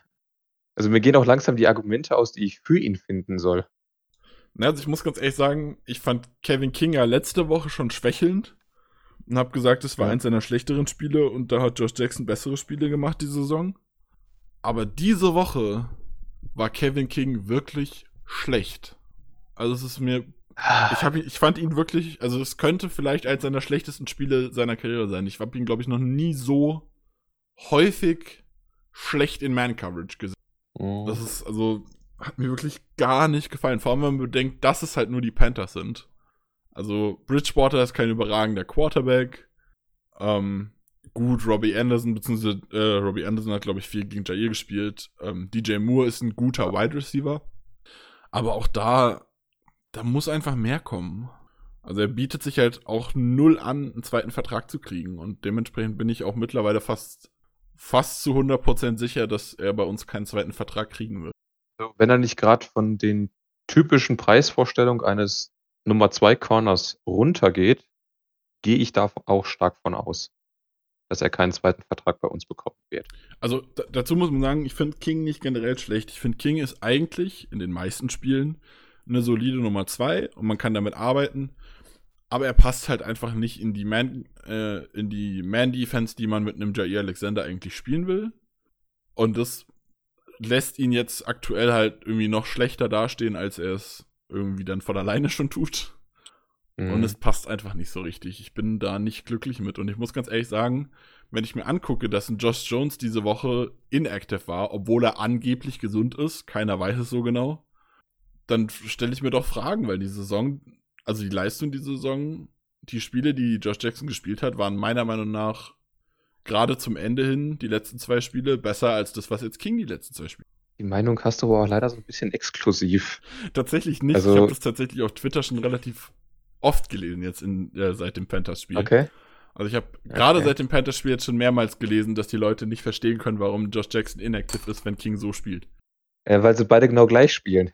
Also mir gehen auch langsam die Argumente aus, die ich für ihn finden soll. Na, also ich muss ganz ehrlich sagen, ich fand Kevin King ja letzte Woche schon schwächelnd und habe gesagt, es war ja. eins seiner schlechteren Spiele und da hat Josh Jackson bessere Spiele gemacht diese Saison. Aber diese Woche war Kevin King wirklich schlecht. Also es ist mir ich, hab, ich fand ihn wirklich, also es könnte vielleicht eins seiner schlechtesten Spiele seiner Karriere sein. Ich habe ihn, glaube ich, noch nie so häufig schlecht in Man-Coverage gesehen. Oh. Das ist, also, hat mir wirklich gar nicht gefallen. Vor allem, wenn man bedenkt, dass es halt nur die Panthers sind. Also, Bridgewater ist kein überragender Quarterback. Ähm, gut, Robbie Anderson, beziehungsweise äh, Robbie Anderson hat, glaube ich, viel gegen Jair gespielt. Ähm, DJ Moore ist ein guter Wide Receiver. Aber auch da, da muss einfach mehr kommen. Also er bietet sich halt auch null an, einen zweiten Vertrag zu kriegen. Und dementsprechend bin ich auch mittlerweile fast, fast zu 100% sicher, dass er bei uns keinen zweiten Vertrag kriegen wird. Wenn er nicht gerade von den typischen Preisvorstellungen eines Nummer 2 Corners runtergeht, gehe ich da auch stark von aus, dass er keinen zweiten Vertrag bei uns bekommen wird. Also dazu muss man sagen, ich finde King nicht generell schlecht. Ich finde King ist eigentlich in den meisten Spielen eine solide Nummer 2 und man kann damit arbeiten. Aber er passt halt einfach nicht in die Man, äh, in die Man-Defense, die man mit einem Jair Alexander eigentlich spielen will. Und das lässt ihn jetzt aktuell halt irgendwie noch schlechter dastehen, als er es irgendwie dann von alleine schon tut. Mhm. Und es passt einfach nicht so richtig. Ich bin da nicht glücklich mit. Und ich muss ganz ehrlich sagen, wenn ich mir angucke, dass ein Josh Jones diese Woche inactive war, obwohl er angeblich gesund ist, keiner weiß es so genau, dann stelle ich mir doch Fragen, weil die Saison, also die Leistung dieser Saison, die Spiele, die Josh Jackson gespielt hat, waren meiner Meinung nach gerade zum Ende hin, die letzten zwei Spiele, besser als das, was jetzt King die letzten zwei Spiele. Die Meinung hast du aber auch leider so ein bisschen exklusiv. Tatsächlich nicht. Also, ich habe das tatsächlich auf Twitter schon relativ oft gelesen, jetzt in, äh, seit dem Panthers-Spiel. Okay. Also ich habe gerade Okay. seit dem Panthers-Spiel jetzt schon mehrmals gelesen, dass die Leute nicht verstehen können, warum Josh Jackson inactive ist, wenn King so spielt. Äh, weil sie beide genau gleich spielen.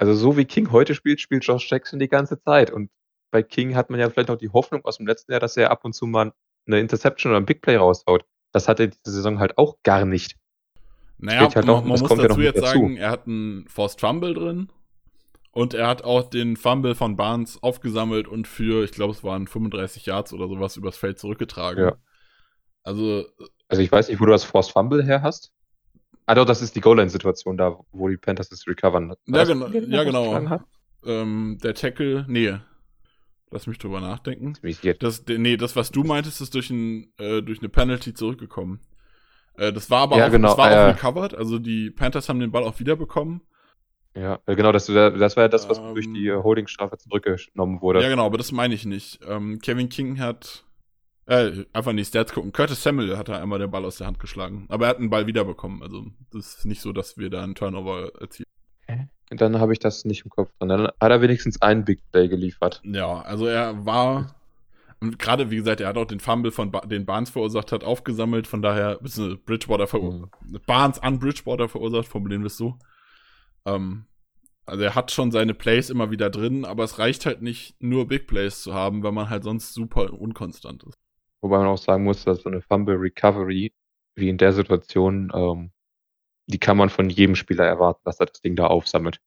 Also so wie King heute spielt, spielt Josh Jackson die ganze Zeit. Und bei King hat man ja vielleicht noch die Hoffnung aus dem letzten Jahr, dass er ab und zu mal eine Interception oder ein Big Play raushaut. Das hat er diese Saison halt auch gar nicht. Naja, halt man, auch- man muss ja dazu mit jetzt dazu. sagen, er hat einen Forced Fumble drin und er hat auch den Fumble von Barnes aufgesammelt und für, ich glaube, es waren 35 Yards oder sowas übers Feld zurückgetragen. Ja. Also, Also ich weiß nicht, wo du das Forced Fumble her hast. Ah doch, das ist die Goal-Line-Situation da, wo die Panthers es recovern. Ja, das genau, ja, genau. Ähm, der Tackle, nee, lass mich drüber nachdenken. Das, nee, das, was du meintest, ist durch, ein, äh, durch eine Penalty zurückgekommen. Äh, das war aber Ja, auch, genau, das war äh, auch recovered, also die Panthers haben den Ball auch wiederbekommen. Ja, äh, genau, das, das war ja das, was Ähm, durch die äh, Holdingstrafe zurückgenommen wurde. Ja, genau, aber das meine ich nicht. Ähm, Kevin King hat, äh, einfach in die Stats gucken. Curtis Samuel hat da einmal den Ball aus der Hand geschlagen. Aber er hat einen Ball wiederbekommen. Also, das ist nicht so, dass wir da einen Turnover erzielen. Dann habe ich das nicht im Kopf drin. Dann hat er wenigstens einen Big Play geliefert. Ja, also er war, und gerade wie gesagt, er hat auch den Fumble von ba den Barnes verursacht hat, aufgesammelt. Von daher, beziehungsweise Bridgewater verursacht. Barnes an Bridgewater verursacht, formulieren wir es so. Ähm, also er hat schon seine Plays immer wieder drin, aber es reicht halt nicht, nur Big Plays zu haben, wenn man halt sonst super unkonstant ist. Wobei man auch sagen muss, dass so eine Fumble Recovery, wie in der Situation, ähm, die kann man von jedem Spieler erwarten, dass er das Ding da aufsammelt.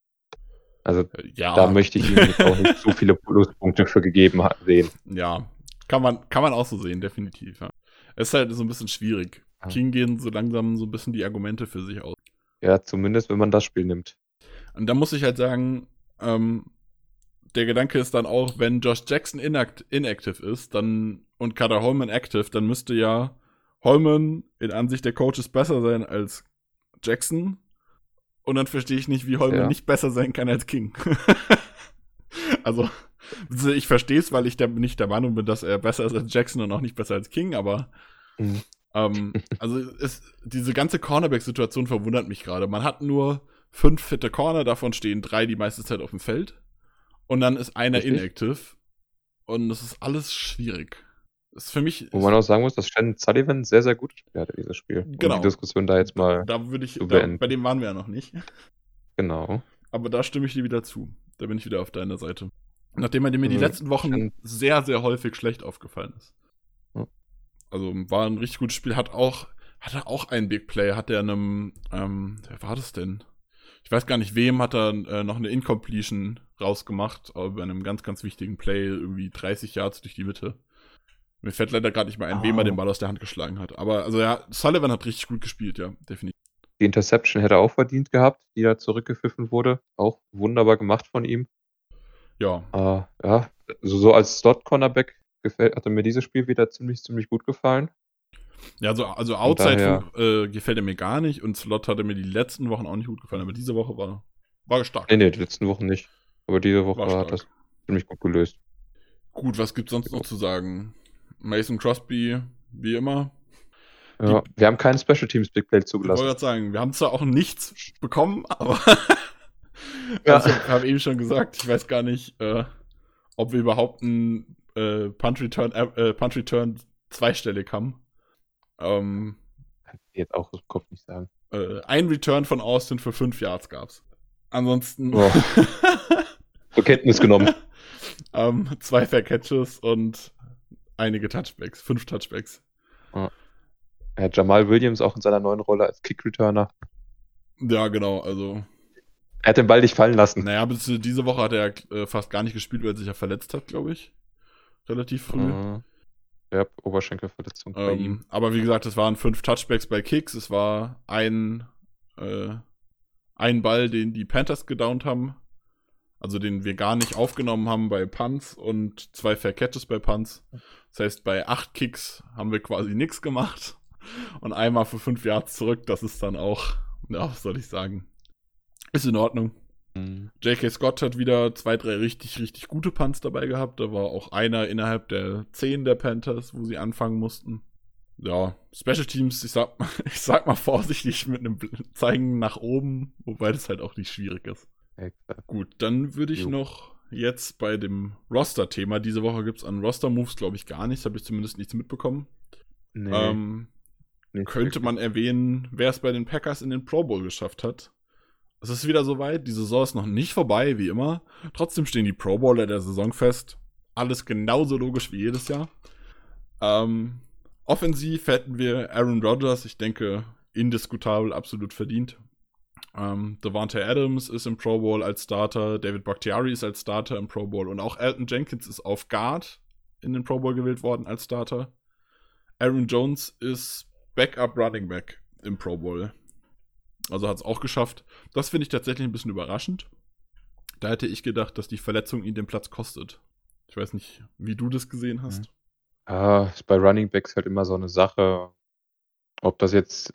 Also Äh, Ja, da möchte ich ihm auch nicht so viele Pluspunkte für gegeben sehen. ja, kann man, kann man auch so sehen, definitiv. Ja. Es ist halt so ein bisschen schwierig. Ja. King gehen so langsam so ein bisschen die Argumente für sich aus. Ja, zumindest wenn man das Spiel nimmt. Und da muss ich halt sagen, ähm, der Gedanke ist dann auch, wenn Josh Jackson inact inactive ist dann und Kader Holman active, dann müsste ja Holman in Ansicht der Coaches besser sein als Jackson. Und dann verstehe ich nicht, wie Holman Ja. nicht besser sein kann als King. also, ich verstehe es, weil ich da nicht der Meinung bin, dass er besser ist als Jackson und auch nicht besser als King, aber Mhm. ähm, also es, diese ganze Cornerback-Situation verwundert mich gerade. Man hat nur fünf fitte Corner, davon stehen drei die meiste Zeit auf dem Feld. Und dann ist einer Richtig. inactive. Und das ist alles schwierig. Ist für mich. Wo man auch sagen muss, dass Shannon Sullivan sehr, sehr gutes Spiel hatte, dieses Spiel. Um Genau. die Diskussion da jetzt mal, da würde ich. zu Da, bei dem waren wir ja noch nicht. genau. Aber da stimme ich dir wieder zu. Da bin ich wieder auf deiner Seite. Nachdem er mir die Also, letzten Wochen sehr, sehr häufig schlecht aufgefallen ist. Also war ein richtig gutes Spiel. Hat auch, hat er auch ein Big Play. Hat er einem, ähm, wer war das denn? Ich weiß gar nicht, wem hat er äh, noch eine Incompletion rausgemacht, aber bei einem ganz, ganz wichtigen Play, irgendwie 30 Yards durch die Mitte. Mir fällt leider gerade nicht mehr ein, wem er Ah. den Ball aus der Hand geschlagen hat. Aber also ja, Sullivan hat richtig gut gespielt, ja, definitiv. Die Interception hätte er auch verdient gehabt, die da zurückgepfiffen wurde. Auch wunderbar gemacht von ihm. Ja, Äh, ja, so, so als Slot-Cornerback gefällt, hatte mir dieses Spiel wieder ziemlich, ziemlich gut gefallen. Ja, also, also Outside daher- äh, gefällt er mir gar nicht und Slot hatte mir die letzten Wochen auch nicht gut gefallen, aber diese Woche war, war stark. Nee, nee, die letzten Wochen nicht. Aber diese Woche War hat stark. das ziemlich gut gelöst. Gut, was gibt's sonst noch zu sagen? Mason Crosby, wie immer. Ja, wir haben keinen Special Teams Big Play Ich wollte zugelassen. gerade sagen, wir haben zwar auch nichts bekommen, aber Ja. also, ich habe eben schon gesagt, ich weiß gar nicht, äh, ob wir überhaupt einen äh, Punt Return, äh, Punt Return zweistellig haben. Ähm, Kann ich jetzt auch aus dem Kopf nicht sagen. äh, ein Return von Austin für fünf Yards gab's. Ansonsten Oh. Zur Kenntnis genommen. ähm, zwei Fair Catches und einige Touchbacks, fünf Touchbacks. Ja, Jamal Williams auch in seiner neuen Rolle als Kick-Returner. Ja, genau, also Er hat den Ball nicht fallen lassen. Naja, bis diese Woche hat er äh, fast gar nicht gespielt, weil er sich ja verletzt hat, glaube ich. Relativ früh. Mhm. Ja, Oberschenkelverletzung. Ähm, aber wie gesagt, es waren fünf Touchbacks bei Kicks. Es war ein, äh, ein Ball, den die Panthers gedownt haben. Also den wir gar nicht aufgenommen haben bei Punts und zwei Fair Catches bei Punts. Das heißt, bei acht Kicks haben wir quasi nichts gemacht. Und einmal für fünf Yards zurück, das ist dann auch, ja, was soll ich sagen? Ist in Ordnung. Mhm. J.K. Scott hat wieder zwei, drei richtig, richtig gute Punts dabei gehabt. Da war auch einer innerhalb der zehn der Panthers, wo sie anfangen mussten. Ja, Special Teams, ich sag, ich sag mal vorsichtig mit einem Zeigen nach oben, wobei das halt auch nicht schwierig ist. Exakt. Gut, dann würde ich Jo. noch jetzt bei dem Roster-Thema. Diese Woche gibt es an Roster-Moves, glaube ich, gar nichts. Habe ich zumindest nichts mitbekommen. Nee, ähm, nicht könnte wirklich. man erwähnen, wer es bei den Packers in den Pro Bowl geschafft hat. Es ist wieder soweit, die Saison ist noch nicht vorbei, wie immer. Trotzdem stehen die Pro Bowler der Saison fest. Alles genauso logisch wie jedes Jahr. Ähm, offensiv hätten wir Aaron Rodgers, ich denke, indiskutabel, absolut verdient. Ähm, Devontae Adams ist im Pro Bowl als Starter, David Bakhtiari ist als Starter im Pro Bowl und auch Elton Jenkins ist auf Guard in den Pro Bowl gewählt worden als Starter. Aaron Jones ist Backup Running Back im Pro Bowl. Also hat es auch geschafft. Das finde ich tatsächlich ein bisschen überraschend. Da hätte ich gedacht, dass die Verletzung ihn den Platz kostet. Ich weiß nicht, wie du das gesehen hast. Ah, ist bei Running Backs halt immer so eine Sache, ob das jetzt,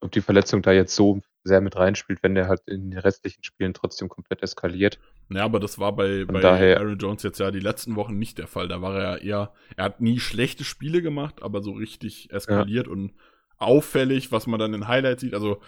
ob die Verletzung da jetzt so sehr mit reinspielt, wenn der halt in den restlichen Spielen trotzdem komplett eskaliert. Ja, aber das war bei, Von bei daher- Aaron Jones jetzt ja die letzten Wochen nicht der Fall. Da war er ja eher, er hat nie schlechte Spiele gemacht, aber so richtig eskaliert und auffällig, was man dann in Highlights sieht. Also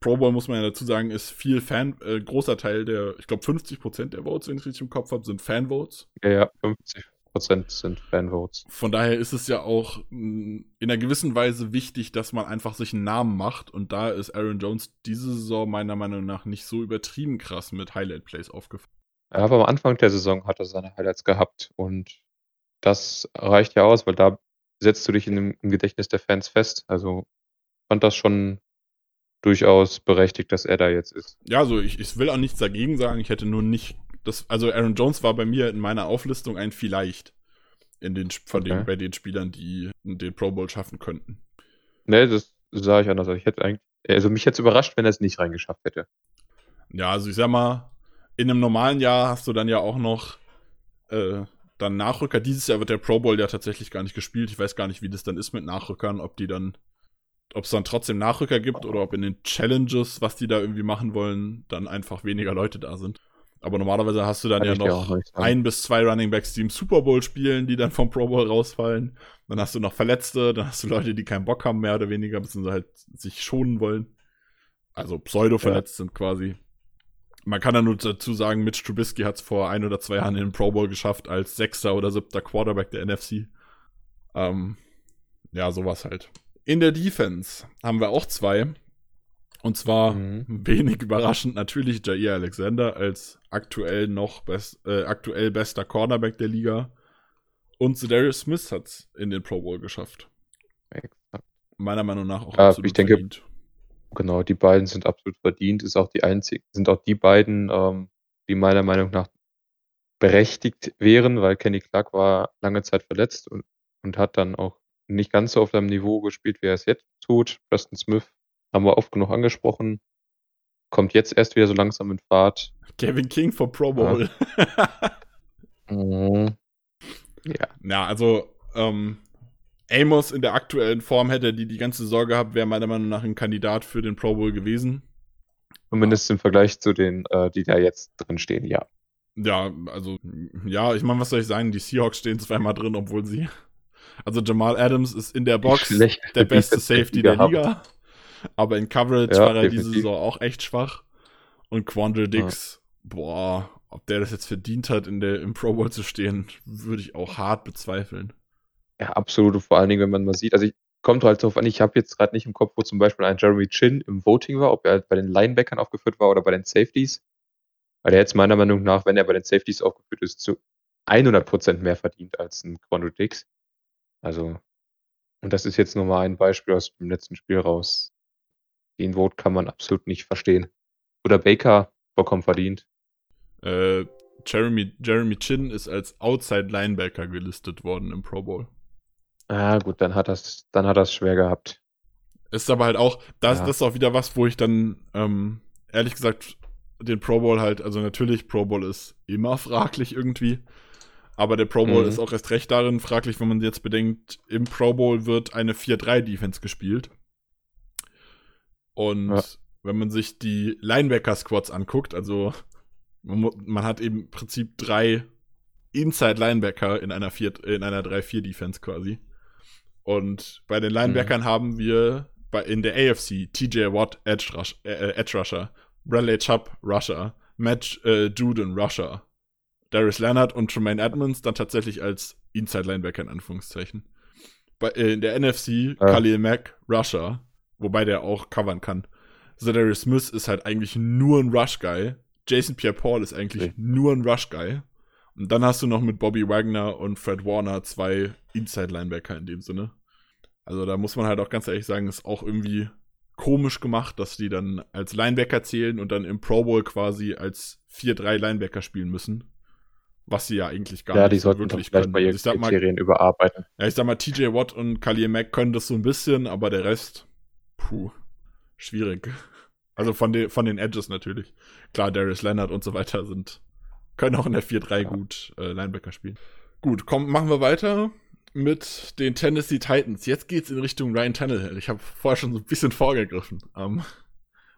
Pro Bowl muss man ja dazu sagen, ist viel Fan, äh, großer Teil der, ich glaube 50% der Votes, wenn ich richtig im Kopf habe, sind Fanvotes. Ja, ja, 50% sind Fanvotes. Von daher ist es ja auch mh, in einer gewissen Weise wichtig, dass man einfach sich einen Namen macht. Und da ist Aaron Jones diese Saison meiner Meinung nach nicht so übertrieben krass mit Highlight-Plays aufgefallen. Ja, aber am Anfang der Saison hat er seine Highlights gehabt und das reicht ja aus, weil da setzt du dich in dem, im Gedächtnis der Fans fest. Also fand das schon durchaus berechtigt, dass er da jetzt ist. Ja, also ich, ich will auch nichts dagegen sagen. Ich hätte nur nicht. Das, also Aaron Jones war bei mir in meiner Auflistung ein vielleicht in den, von den, Okay. bei den Spielern, die den Pro Bowl schaffen könnten. Ne, das sah ich anders. Also Ich hätte eigentlich, also mich hätte es überrascht, wenn er es nicht reingeschafft hätte. Ja, also ich sag mal, in einem normalen Jahr hast du dann ja auch noch äh, dann Nachrücker. Dieses Jahr wird der Pro Bowl ja tatsächlich gar nicht gespielt. Ich weiß gar nicht, wie das dann ist mit Nachrückern, ob die dann, ob es dann trotzdem Nachrücker gibt oder ob in den Challenges, was die da irgendwie machen wollen, dann einfach weniger Leute da sind. Aber normalerweise hast du dann Kann ja noch nicht ein bis zwei Running Backs, die im Super Bowl spielen, die dann vom Pro Bowl rausfallen. Dann hast du noch Verletzte, dann hast du Leute, die keinen Bock haben, mehr oder weniger, beziehungsweise halt sich schonen wollen. Also pseudo-verletzt sind quasi. Man kann ja nur dazu sagen, Mitch Trubisky hat es vor ein oder zwei Jahren in den Pro Bowl geschafft als sechster oder siebter Quarterback der NFC. Ähm, ja, sowas halt. In der Defense haben wir auch zwei. Und zwar Mhm. wenig überraschend natürlich Jair Alexander als aktuell noch best, äh, aktuell bester Cornerback der Liga. Und Darius Smith hat es in den Pro Bowl geschafft. Exakt. Meiner Meinung nach auch Ja, ich denke- verdient. Genau, die beiden sind absolut verdient, ist auch die einzig, sind auch die beiden, ähm, die meiner Meinung nach berechtigt wären, weil Kenny Clark war lange Zeit verletzt und, und hat dann auch nicht ganz so auf seinem Niveau gespielt, wie er es jetzt tut. Preston Smith haben wir oft genug angesprochen, kommt jetzt erst wieder so langsam in Fahrt. Kevin King vor Pro Bowl. Mhm. Ja, Ja, also ähm, Amos in der aktuellen Form hätte die die ganze Saison gehabt, wäre meiner Meinung nach ein Kandidat für den Pro Bowl gewesen. zumindest im Vergleich zu den, äh, die da jetzt drin stehen, ja. Ja, also, ja, ich meine, was soll ich sagen? Die Seahawks stehen zweimal drin, obwohl sie. Also Jamal Adams ist in der Box der beste Safety der Liga Liga. Aber in Coverage Ja, war er diese. Saison auch echt schwach. Und Quandre Dix, boah, ob der das jetzt verdient hat, in der, im Pro Bowl zu stehen, würde ich auch hart bezweifeln. Ja, absolut. Vor allen Dingen, wenn man mal sieht, also ich, kommt halt darauf an, ich habe jetzt gerade nicht im Kopf, wo zum Beispiel ein Jeremy Chin im Voting war, ob er halt bei den Linebackern aufgeführt war oder bei den Safeties. Weil er jetzt meiner Meinung nach, wenn er bei den Safeties aufgeführt ist, zu 100% mehr verdient als ein Quandre Dix. Also, und das ist jetzt nur mal ein Beispiel aus dem letzten Spiel raus. Den Vote kann man absolut nicht verstehen. Oder Baker, vollkommen verdient. Äh, Jeremy, Jeremy Chin ist als Outside Linebacker gelistet worden im Pro Bowl. Ah, gut, dann hat das, dann hat das schwer gehabt. Ist aber halt auch, das, Ja. das ist auch wieder was, wo ich dann, ähm, ehrlich gesagt, den Pro Bowl halt, also natürlich, Pro Bowl ist immer fraglich irgendwie. Aber der Pro Bowl Mhm. ist auch erst recht darin fraglich, wenn man jetzt bedenkt, im Pro Bowl wird eine 4-3-Defense gespielt. Und Ja. wenn man sich die Linebacker-Squads anguckt, also man, man hat eben im Prinzip drei Inside-Linebacker in einer, in einer 3-4-Defense quasi. Und bei den Linebackern haben wir bei, in der AFC TJ Watt, Edge, Rush, äh, äh, Edge Rusher, Bradley Chubb, Rusher, Matt äh, Juden, Rusher. Darius Leonard und Tremaine Edmonds dann tatsächlich als Inside-Linebacker in Anführungszeichen. Bei, äh, in der NFC ja. Khalil Mack, Rusher, wobei der auch covern kann. Zadarius Smith ist halt eigentlich nur ein Rush-Guy. Jason Pierre-Paul ist eigentlich okay. nur ein Rush-Guy. Und dann hast du noch mit Bobby Wagner und Fred Warner zwei Inside-Linebacker in dem Sinne. Also da muss man halt auch ganz ehrlich sagen, ist auch irgendwie komisch gemacht, dass die dann als Linebacker zählen und dann im Pro Bowl quasi als 4-3 Linebacker spielen müssen. Was sie ja eigentlich gar ja, nicht die so wirklich können. Bei also ihren Kriterien mal, überarbeiten. Ja, ich sag mal, TJ Watt und Khalil Mack können das so ein bisschen, aber der Rest, puh, schwierig. Also von, den von den Edges natürlich. Klar, Darius Leonard und so weiter sind, können auch in der 4-3 ja. gut äh, Linebacker spielen. Gut, komm, machen wir weiter mit den Tennessee Titans. Jetzt geht's in Richtung Ryan Tannehill. Ich habe vorher schon so ein bisschen vorgegriffen. Ähm,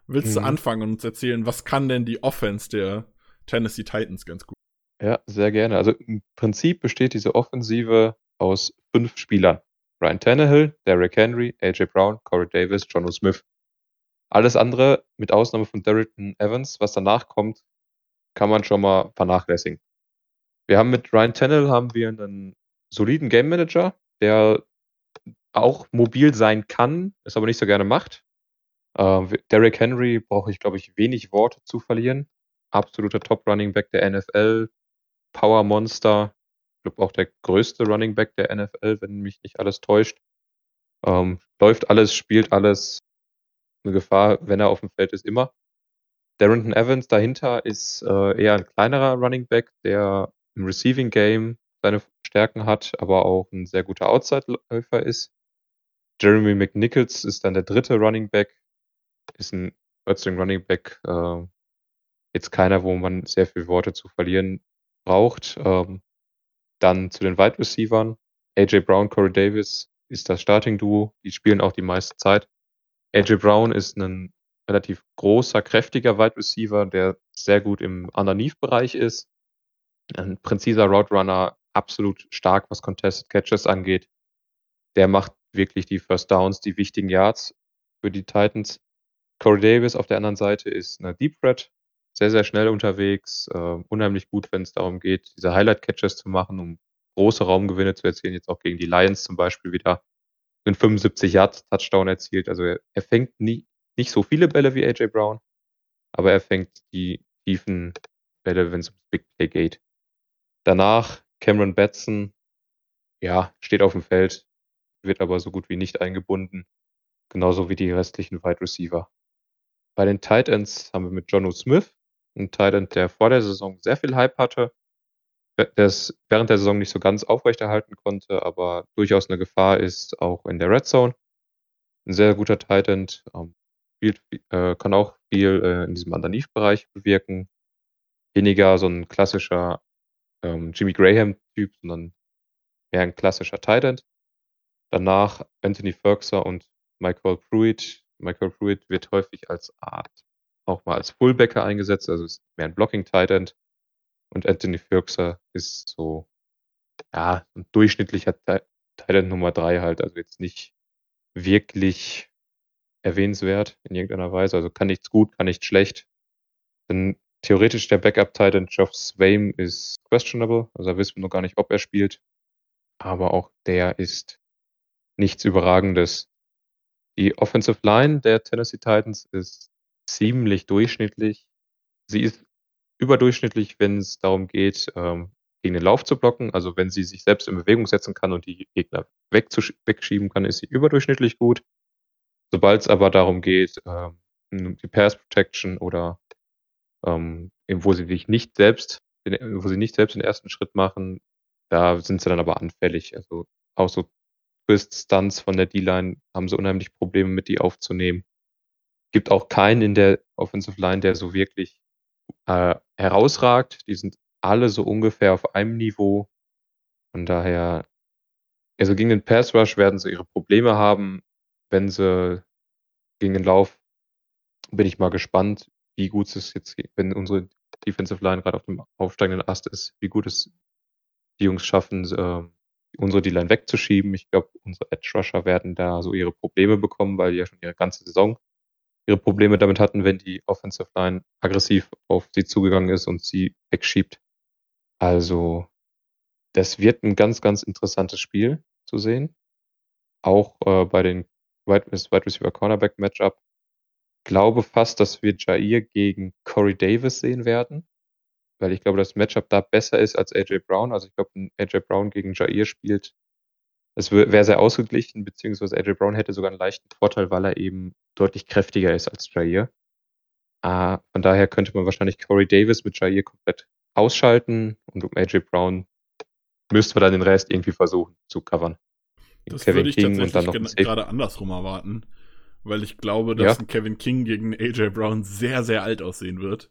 willst mhm. du anfangen und uns erzählen, was kann denn die Offense der Tennessee Titans ganz gut? Ja, sehr gerne. Also im Prinzip besteht diese Offensive aus fünf Spielern. Ryan Tannehill, Derrick Henry, AJ Brown, Corey Davis, John Smith. Alles andere, mit Ausnahme von Derrickton Evans, was danach kommt, kann man schon mal vernachlässigen. Wir haben mit Ryan Tannehill haben wir einen soliden Game Manager, der auch mobil sein kann, es aber nicht so gerne macht. Äh, Derrick Henry brauche ich, glaube ich, wenig Worte zu verlieren. Absoluter Top Running Back der NFL, Power Monster, ich glaube auch der größte Running Back der NFL, wenn mich nicht alles täuscht. Ähm, läuft alles, spielt alles. Eine Gefahr, wenn er auf dem Feld ist, immer. Darrington Evans dahinter ist äh, eher ein kleinerer Running Back, der im Receiving Game seine Stärken hat, aber auch ein sehr guter Outside-Läufer ist. Jeremy McNichols ist dann der dritte Running Back, ist ein Wrestling Running Back, äh, jetzt keiner, wo man sehr viele Worte zu verlieren braucht. Ähm, dann zu den Wide Receivern. AJ Brown, Corey Davis ist das Starting-Duo. Die spielen auch die meiste Zeit. AJ Brown ist ein relativ großer, kräftiger Wide Receiver, der sehr gut im Underneath-Bereich ist. Ein präziser Route Runner, absolut stark, was Contested Catches angeht. Der macht wirklich die First Downs, die wichtigen Yards für die Titans. Corey Davis auf der anderen Seite ist eine Deep Threat, sehr, sehr schnell unterwegs, äh, unheimlich gut, wenn es darum geht, diese Highlight-Catches zu machen, um große Raumgewinne zu erzielen. Jetzt auch gegen die Lions zum Beispiel wieder einen 75 Yards Touchdown erzielt. Also er, er fängt nie, nicht so viele Bälle wie AJ Brown, aber er fängt die tiefen Bälle, wenn es ums Big Play geht. Danach Cameron Batson, ja, steht auf dem Feld, wird aber so gut wie nicht eingebunden. Genauso wie die restlichen Wide Receiver. Bei den Tight Ends haben wir mit Jono Smith, ein End, der vor der Saison sehr viel Hype hatte, der es während der Saison nicht so ganz aufrechterhalten konnte, aber durchaus eine Gefahr ist, auch in der Red Zone. Ein sehr guter Tight End, ähm, spielt, äh, kann auch viel äh, in diesem Underneath-Bereich bewirken. Weniger so ein klassischer ähm, Jimmy Graham-Typ, sondern eher ein klassischer Tight End. Danach Anthony Ferguson und Michael Pruitt. Michael Pruitt wird häufig als Art auch mal als Fullbacker eingesetzt, also ist mehr ein Blocking Tight End. Und Anthony Ferguson ist so, ja, ein durchschnittlicher Tight Nummer drei halt, also jetzt nicht wirklich erwähnenswert in irgendeiner Weise. Also kann nichts gut, kann nichts schlecht. Dann Theoretisch der Backup-Titan Geoff Swaim ist questionable, also da wissen wir noch gar nicht, ob er spielt. Aber auch der ist nichts Überragendes. Die Offensive Line der Tennessee Titans ist ziemlich durchschnittlich. Sie ist überdurchschnittlich, wenn es darum geht, ähm, gegen den Lauf zu blocken. Also wenn sie sich selbst in Bewegung setzen kann und die Gegner wegschieben kann, ist sie überdurchschnittlich gut. Sobald es aber darum geht, ähm, die Pass Protection oder ähm, wo sie sich nicht selbst, wo sie nicht selbst den ersten Schritt machen, da sind sie dann aber anfällig. Also auch so Twist-Stunts von der D-Line haben sie unheimlich Probleme mit, die aufzunehmen. Gibt auch keinen in der Offensive Line, der so wirklich äh, herausragt. Die sind alle so ungefähr auf einem Niveau. Von daher, also gegen den Pass Rush werden sie ihre Probleme haben. Wenn sie gegen den Lauf bin ich mal gespannt, wie gut es jetzt, wenn unsere Defensive Line gerade auf dem aufsteigenden Ast ist, wie gut es die Jungs schaffen, äh, unsere D-Line wegzuschieben. Ich glaube, unsere Edge Rusher werden da so ihre Probleme bekommen, weil die ja schon ihre ganze Saison ihre Probleme damit hatten, wenn die Offensive Line aggressiv auf sie zugegangen ist und sie wegschiebt. Also, das wird ein ganz, ganz interessantes Spiel zu sehen. Auch äh, bei den Wide, Wide Receiver Cornerback Matchup. Glaube fast, dass wir Jair gegen Corey Davis sehen werden, weil ich glaube, das Matchup da besser ist als AJ Brown. Also ich glaube, AJ Brown gegen Jair spielt, es wäre sehr ausgeglichen, beziehungsweise AJ Brown hätte sogar einen leichten Vorteil, weil er eben deutlich kräftiger ist als Jair. Äh, von daher könnte man wahrscheinlich Corey Davis mit Jair komplett ausschalten und um AJ Brown müsste man dann den Rest irgendwie versuchen zu covern. Das Kevin würde ich King tatsächlich gerade andersrum erwarten, weil ich glaube, dass ja. ein Kevin King gegen AJ Brown sehr, sehr alt aussehen wird.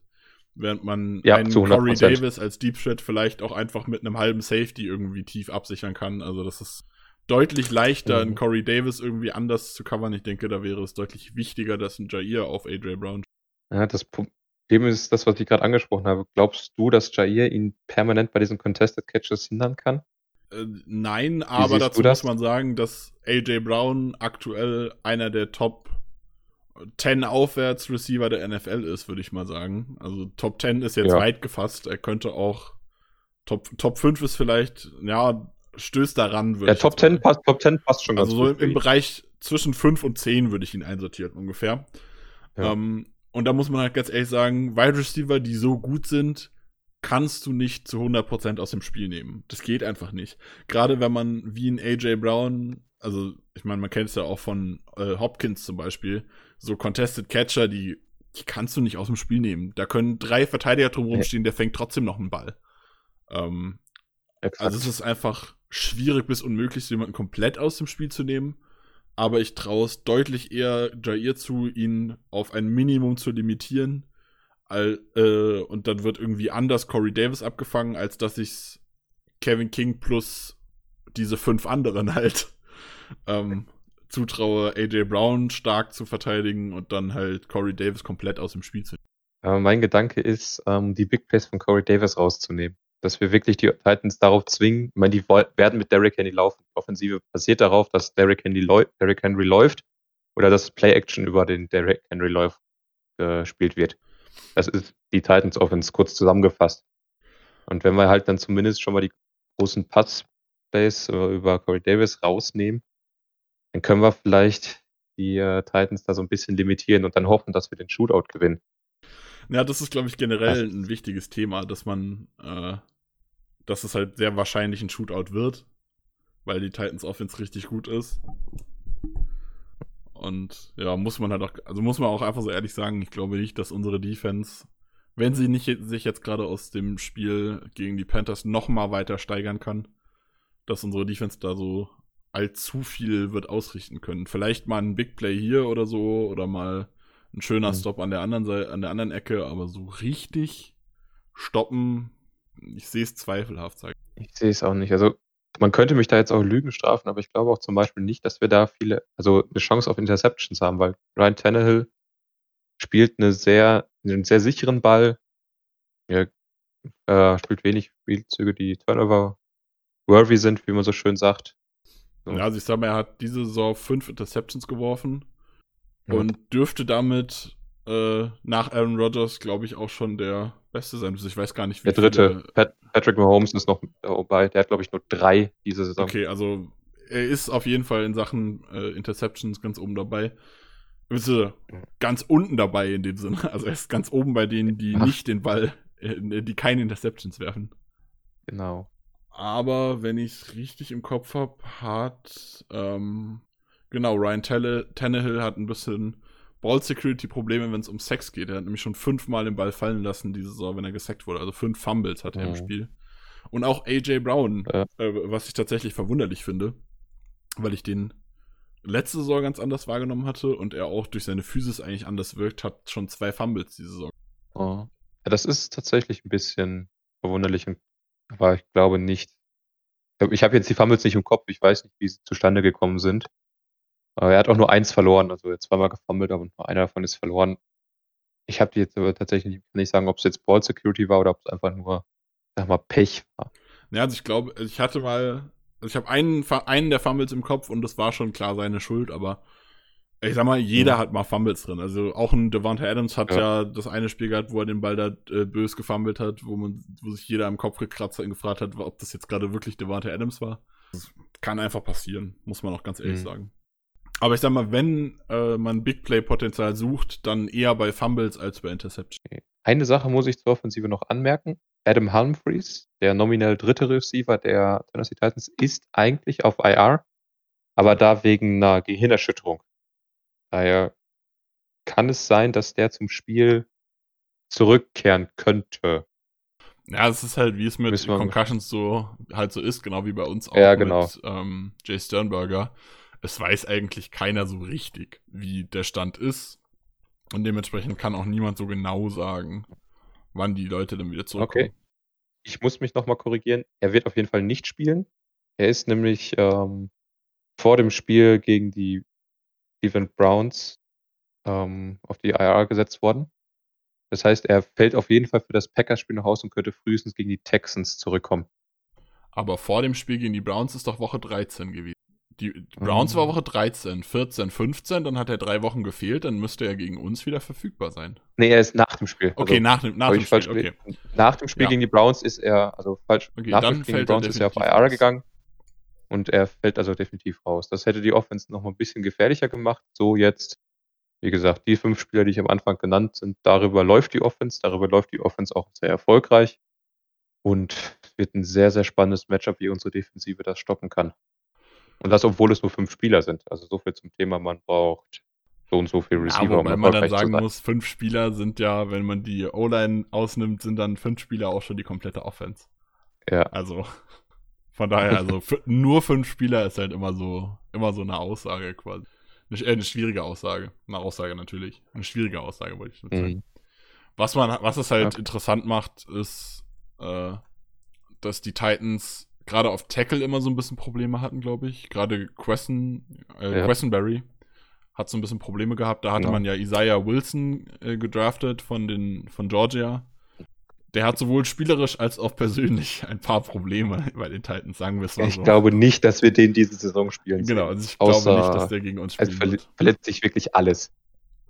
Während man ja, einen Corey Davis als Deep Threat vielleicht auch einfach mit einem halben Safety irgendwie tief absichern kann. Also das ist deutlich leichter, mhm. einen Corey Davis irgendwie anders zu covern. Ich denke, da wäre es deutlich wichtiger, dass ein Jair auf AJ Brown. Ja, das Problem ist das, was ich gerade angesprochen habe. Glaubst du, dass Jair ihn permanent bei diesen Contested Catches hindern kann? Äh, nein, aber dazu muss man sagen, dass AJ Brown aktuell einer der Top 10 aufwärts Receiver der NFL ist, würde ich mal sagen. Also Top 10 ist jetzt ja. weit gefasst. Er könnte auch Top, Top 5 ist vielleicht, ja, stößt daran. Ja, Top 10 passt, Top 10 passt schon also ganz Also so im, im Bereich zwischen 5 und 10 würde ich ihn einsortieren ungefähr. Ja. Ähm, und da muss man halt ganz ehrlich sagen, Wide Receiver, die so gut sind, kannst du nicht zu 100% aus dem Spiel nehmen. Das geht einfach nicht. Gerade wenn man wie ein AJ Brown, also ich meine, man kennt es ja auch von äh, Hopkins zum Beispiel, so Contested Catcher, die, die kannst du nicht aus dem Spiel nehmen. Da können drei Verteidiger drumherum stehen, der fängt trotzdem noch einen Ball. Ähm, also es ist einfach schwierig bis unmöglich, jemanden komplett aus dem Spiel zu nehmen. Aber ich traue es deutlich eher Jair zu, ihn auf ein Minimum zu limitieren All, äh, und dann wird irgendwie anders Corey Davis abgefangen, als dass ich Kevin King plus diese fünf anderen halt ähm, zutraue, AJ Brown stark zu verteidigen und dann halt Corey Davis komplett aus dem Spiel zu nehmen. Äh, mein Gedanke ist, ähm, die Big Plays von Corey Davis rauszunehmen. Dass wir wirklich die Titans darauf zwingen, ich meine, die werden mit Derrick Henry laufen. Die Offensive basiert darauf, dass Derrick Henry, Derrick Henry läuft oder dass Play-Action über den Derrick Henry läuft gespielt wird. Das ist die Titans Offense kurz zusammengefasst. Und wenn wir halt dann zumindest schon mal die großen Pass-Plays über Corey Davis rausnehmen, dann können wir vielleicht die äh, Titans da so ein bisschen limitieren und dann hoffen, dass wir den Shootout gewinnen. Ja, das ist, glaube ich, generell ein wichtiges Thema, dass man, äh, dass es halt sehr wahrscheinlich ein Shootout wird, weil die Titans Offense richtig gut ist. Und ja, muss man halt auch, also muss man auch einfach so ehrlich sagen, ich glaube nicht, dass unsere Defense, wenn sie nicht sich jetzt gerade aus dem Spiel gegen die Panthers noch mal weiter steigern kann, dass unsere Defense da so allzu viel wird ausrichten können. Vielleicht mal ein Big Play hier oder so oder mal ein schöner mhm. Stop an der anderen Seite, an der anderen Ecke, aber so richtig stoppen, ich sehe es zweifelhaft. Sag. Ich sehe es auch nicht. Also man könnte mich da jetzt auch Lügen strafen, aber ich glaube auch zum Beispiel nicht, dass wir da viele, also eine Chance auf Interceptions haben, weil Ryan Tannehill spielt eine sehr, einen sehr sicheren Ball. Er äh, spielt wenig Spielzüge, die Turnover worthy sind, wie man so schön sagt. So. Ja, also ich sag mal, er hat diese Saison fünf Interceptions geworfen ja. und dürfte damit äh, nach Aaron Rodgers, glaube ich, auch schon der Beste sein. Also ich weiß gar nicht, wie Der dritte, Pat Patrick Mahomes ist noch dabei. Der hat, glaube ich, nur drei diese Saison. Okay, also er ist auf jeden Fall in Sachen äh, Interceptions ganz oben dabei. Er ganz unten dabei in dem Sinne. Also er ist ganz oben bei denen, die Ach. nicht den Ball, äh, die keine Interceptions werfen. Genau. Aber wenn ich es richtig im Kopf habe, hat ähm, genau Ryan Tannehill hat ein bisschen Ball Security Probleme, wenn es um Sex geht. Er hat nämlich schon fünfmal den Ball fallen lassen diese Saison, wenn er gesackt wurde. Also fünf Fumbles hat er im Spiel. Und auch AJ Brown, ja. äh, was ich tatsächlich verwunderlich finde, weil ich den letzte Saison ganz anders wahrgenommen hatte und er auch durch seine Physis eigentlich anders wirkt, hat schon zwei Fumbles diese Saison. Oh. Ja, das ist tatsächlich ein bisschen verwunderlich, aber ich glaube nicht. Ich habe jetzt die Fumbles nicht im Kopf, ich weiß nicht, wie sie zustande gekommen sind. Aber er hat auch nur eins verloren, also zweimal gefummelt, aber nur einer davon ist verloren. Ich habe jetzt aber tatsächlich nicht sagen, ob es jetzt Ball Security war oder ob es einfach nur, sag mal, Pech war. Ja, also ich glaube, ich hatte mal, also ich habe einen, einen der Fumbles im Kopf und das war schon klar seine Schuld, aber Ich sag mal, jeder ja. hat mal Fumbles drin. Also auch ein Devonta Adams hat ja. ja. das eine Spiel gehabt, wo er den Ball da äh, bös gefummelt hat, wo man, wo sich jeder im Kopf gekratzt hat und gefragt hat, ob das jetzt gerade wirklich Devonta Adams war. Das kann einfach passieren, muss man auch ganz ehrlich mhm. sagen. Aber ich sag mal, wenn äh, man Big Play-Potenzial sucht, dann eher bei Fumbles als bei Interception. Eine Sache muss ich zur Offensive noch anmerken. Adam Humphreys, der nominell dritte Receiver der Tennessee Titans, ist eigentlich auf IR, aber da wegen einer Gehirnerschütterung. Daher kann es sein, dass der zum Spiel zurückkehren könnte. Ja, es ist halt, wie es mit Concussions so halt so ist, genau wie bei uns auch ja, genau. mit ähm, Jay Sternberger es weiß eigentlich keiner so richtig, wie der Stand ist. Und dementsprechend kann auch niemand so genau sagen, wann die Leute dann wieder zurückkommen. Okay. Ich muss mich nochmal korrigieren. Er wird auf jeden Fall nicht spielen. Er ist nämlich ähm, vor dem Spiel gegen die Cleveland Browns ähm, auf die IR gesetzt worden. Das heißt, er fällt auf jeden Fall für das Packers-Spiel nach Hause und könnte frühestens gegen die Texans zurückkommen. Aber vor dem Spiel gegen die Browns ist doch Woche 13 gewesen. Die Browns war. Woche 13, 14, 15, dann hat er drei Wochen gefehlt, dann müsste er gegen uns wieder verfügbar sein. Nee, er ist nach dem Spiel. Okay, also, nach dem, nach dem Spiel. Okay. Nach dem Spiel ja. gegen die Browns ist er, also falsch, okay, nach dem Spiel gegen die Browns ist er auf IR gegangen und er fällt also definitiv raus. Das hätte die Offense noch mal ein bisschen gefährlicher gemacht. So jetzt, wie gesagt, die fünf Spieler, die ich am Anfang genannt sind, darüber läuft die Offense, darüber läuft die Offense auch sehr erfolgreich und es wird ein sehr, sehr spannendes Matchup, wie unsere Defensive das stoppen kann. Und das, obwohl es nur fünf Spieler sind. Also so viel zum Thema, man braucht so und so viel Receiver. Ja, wobei um man dann sagen muss, fünf Spieler sind ja, wenn man die O-Line ausnimmt, sind dann fünf Spieler auch schon die komplette Offense. Ja. Also von daher, also nur fünf Spieler ist halt immer so, immer so eine Aussage quasi. Eine, äh, eine schwierige Aussage. Eine Aussage natürlich. Eine schwierige Aussage, wollte ich sagen. Mhm. Was man, was es halt okay. interessant macht, ist, äh, dass die Titans gerade auf Tackle immer so ein bisschen Probleme hatten, glaube ich. Gerade Quesson, äh, ja. Quessenberry hat so ein bisschen Probleme gehabt. Da hatte ja. man ja Isaiah Wilson äh, gedraftet von, den, von Georgia. Der hat sowohl spielerisch als auch persönlich ein paar Probleme bei den Titans, sagen wir es mal ich so. Ich glaube nicht, dass wir den diese Saison spielen. Genau, also ich Außer, glaube nicht, dass der gegen uns spielt. Also verle verletzt sich wirklich alles.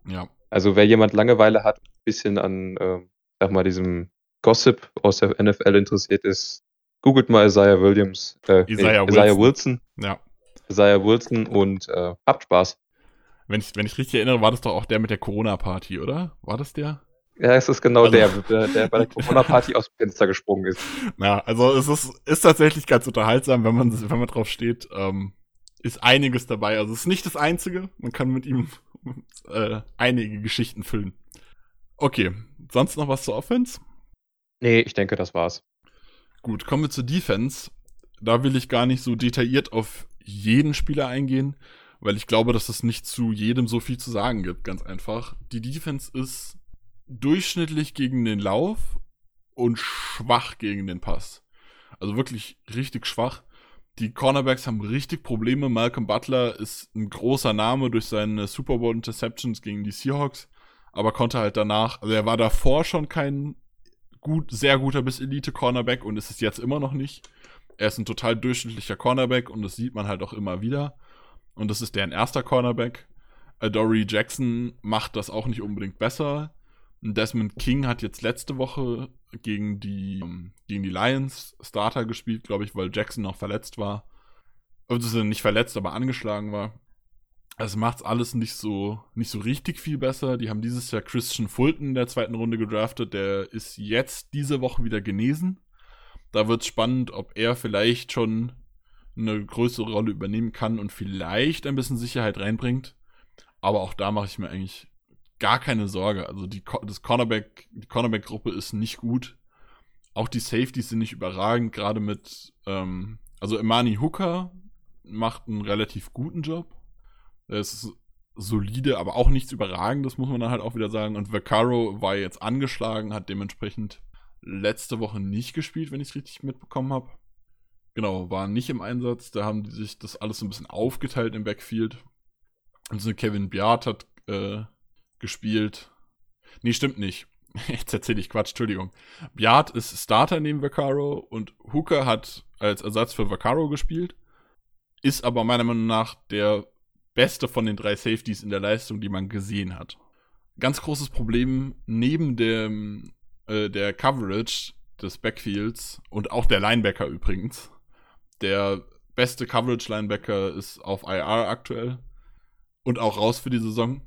Ja. Also wer jemand Langeweile hat, ein bisschen an, äh, sag mal, diesem Gossip aus der NFL interessiert ist, Googelt mal Isaiah Williams, äh, Isaiah, nee, Isaiah Wilson. Ja. Isaiah Wilson und äh, habt Spaß. Wenn ich, wenn ich richtig erinnere, war das doch auch der mit der Corona-Party, oder? War das der? Ja, es ist genau also, der, der, der bei der Corona-Party aus dem Fenster gesprungen ist. Ja, also es ist, ist tatsächlich ganz unterhaltsam, wenn man, wenn man drauf steht. Ähm, ist einiges dabei. Also es ist nicht das Einzige. Man kann mit ihm äh, einige Geschichten füllen. Okay, sonst noch was zur Offense? Nee, ich denke, das war's. Gut, kommen wir zur Defense. Da will ich gar nicht so detailliert auf jeden Spieler eingehen, weil ich glaube, dass es nicht zu jedem so viel zu sagen gibt, ganz einfach. Die Defense ist durchschnittlich gegen den Lauf und schwach gegen den Pass. Also wirklich richtig schwach. Die Cornerbacks haben richtig Probleme. Malcolm Butler ist ein großer Name durch seine Super Bowl Interceptions gegen die Seahawks, aber konnte halt danach, also er war davor schon kein gut, sehr guter bis Elite-Cornerback und ist es jetzt immer noch nicht. Er ist ein total durchschnittlicher Cornerback und das sieht man halt auch immer wieder. Und das ist deren erster Cornerback. Dory Jackson macht das auch nicht unbedingt besser. Desmond King hat jetzt letzte Woche gegen die, ähm, gegen die Lions Starter gespielt, glaube ich, weil Jackson noch verletzt war. Also nicht verletzt, aber angeschlagen war. Es macht alles nicht so, nicht so richtig viel besser. Die haben dieses Jahr Christian Fulton in der zweiten Runde gedraftet. Der ist jetzt diese Woche wieder genesen. Da wird es spannend, ob er vielleicht schon eine größere Rolle übernehmen kann und vielleicht ein bisschen Sicherheit reinbringt. Aber auch da mache ich mir eigentlich gar keine Sorge. Also die, das Cornerback, die Cornerback-Gruppe ist nicht gut. Auch die Safeties sind nicht überragend, gerade mit, ähm, also Imani Hooker macht einen relativ guten Job. Es ist solide, aber auch nichts Überragendes, muss man dann halt auch wieder sagen. Und Vaccaro war jetzt angeschlagen, hat dementsprechend letzte Woche nicht gespielt, wenn ich es richtig mitbekommen habe. Genau, war nicht im Einsatz. Da haben die sich das alles so ein bisschen aufgeteilt im Backfield. Also Kevin Beard hat äh, gespielt. Nee, stimmt nicht. Jetzt erzähle ich Quatsch, Entschuldigung. Beard ist Starter neben Vaccaro und Hooker hat als Ersatz für Vaccaro gespielt. Ist aber meiner Meinung nach der beste von den drei Safeties in der Leistung, die man gesehen hat. Ganz großes Problem neben dem, äh, der Coverage des Backfields und auch der Linebacker übrigens. Der beste Coverage-Linebacker ist auf IR aktuell und auch raus für die Saison.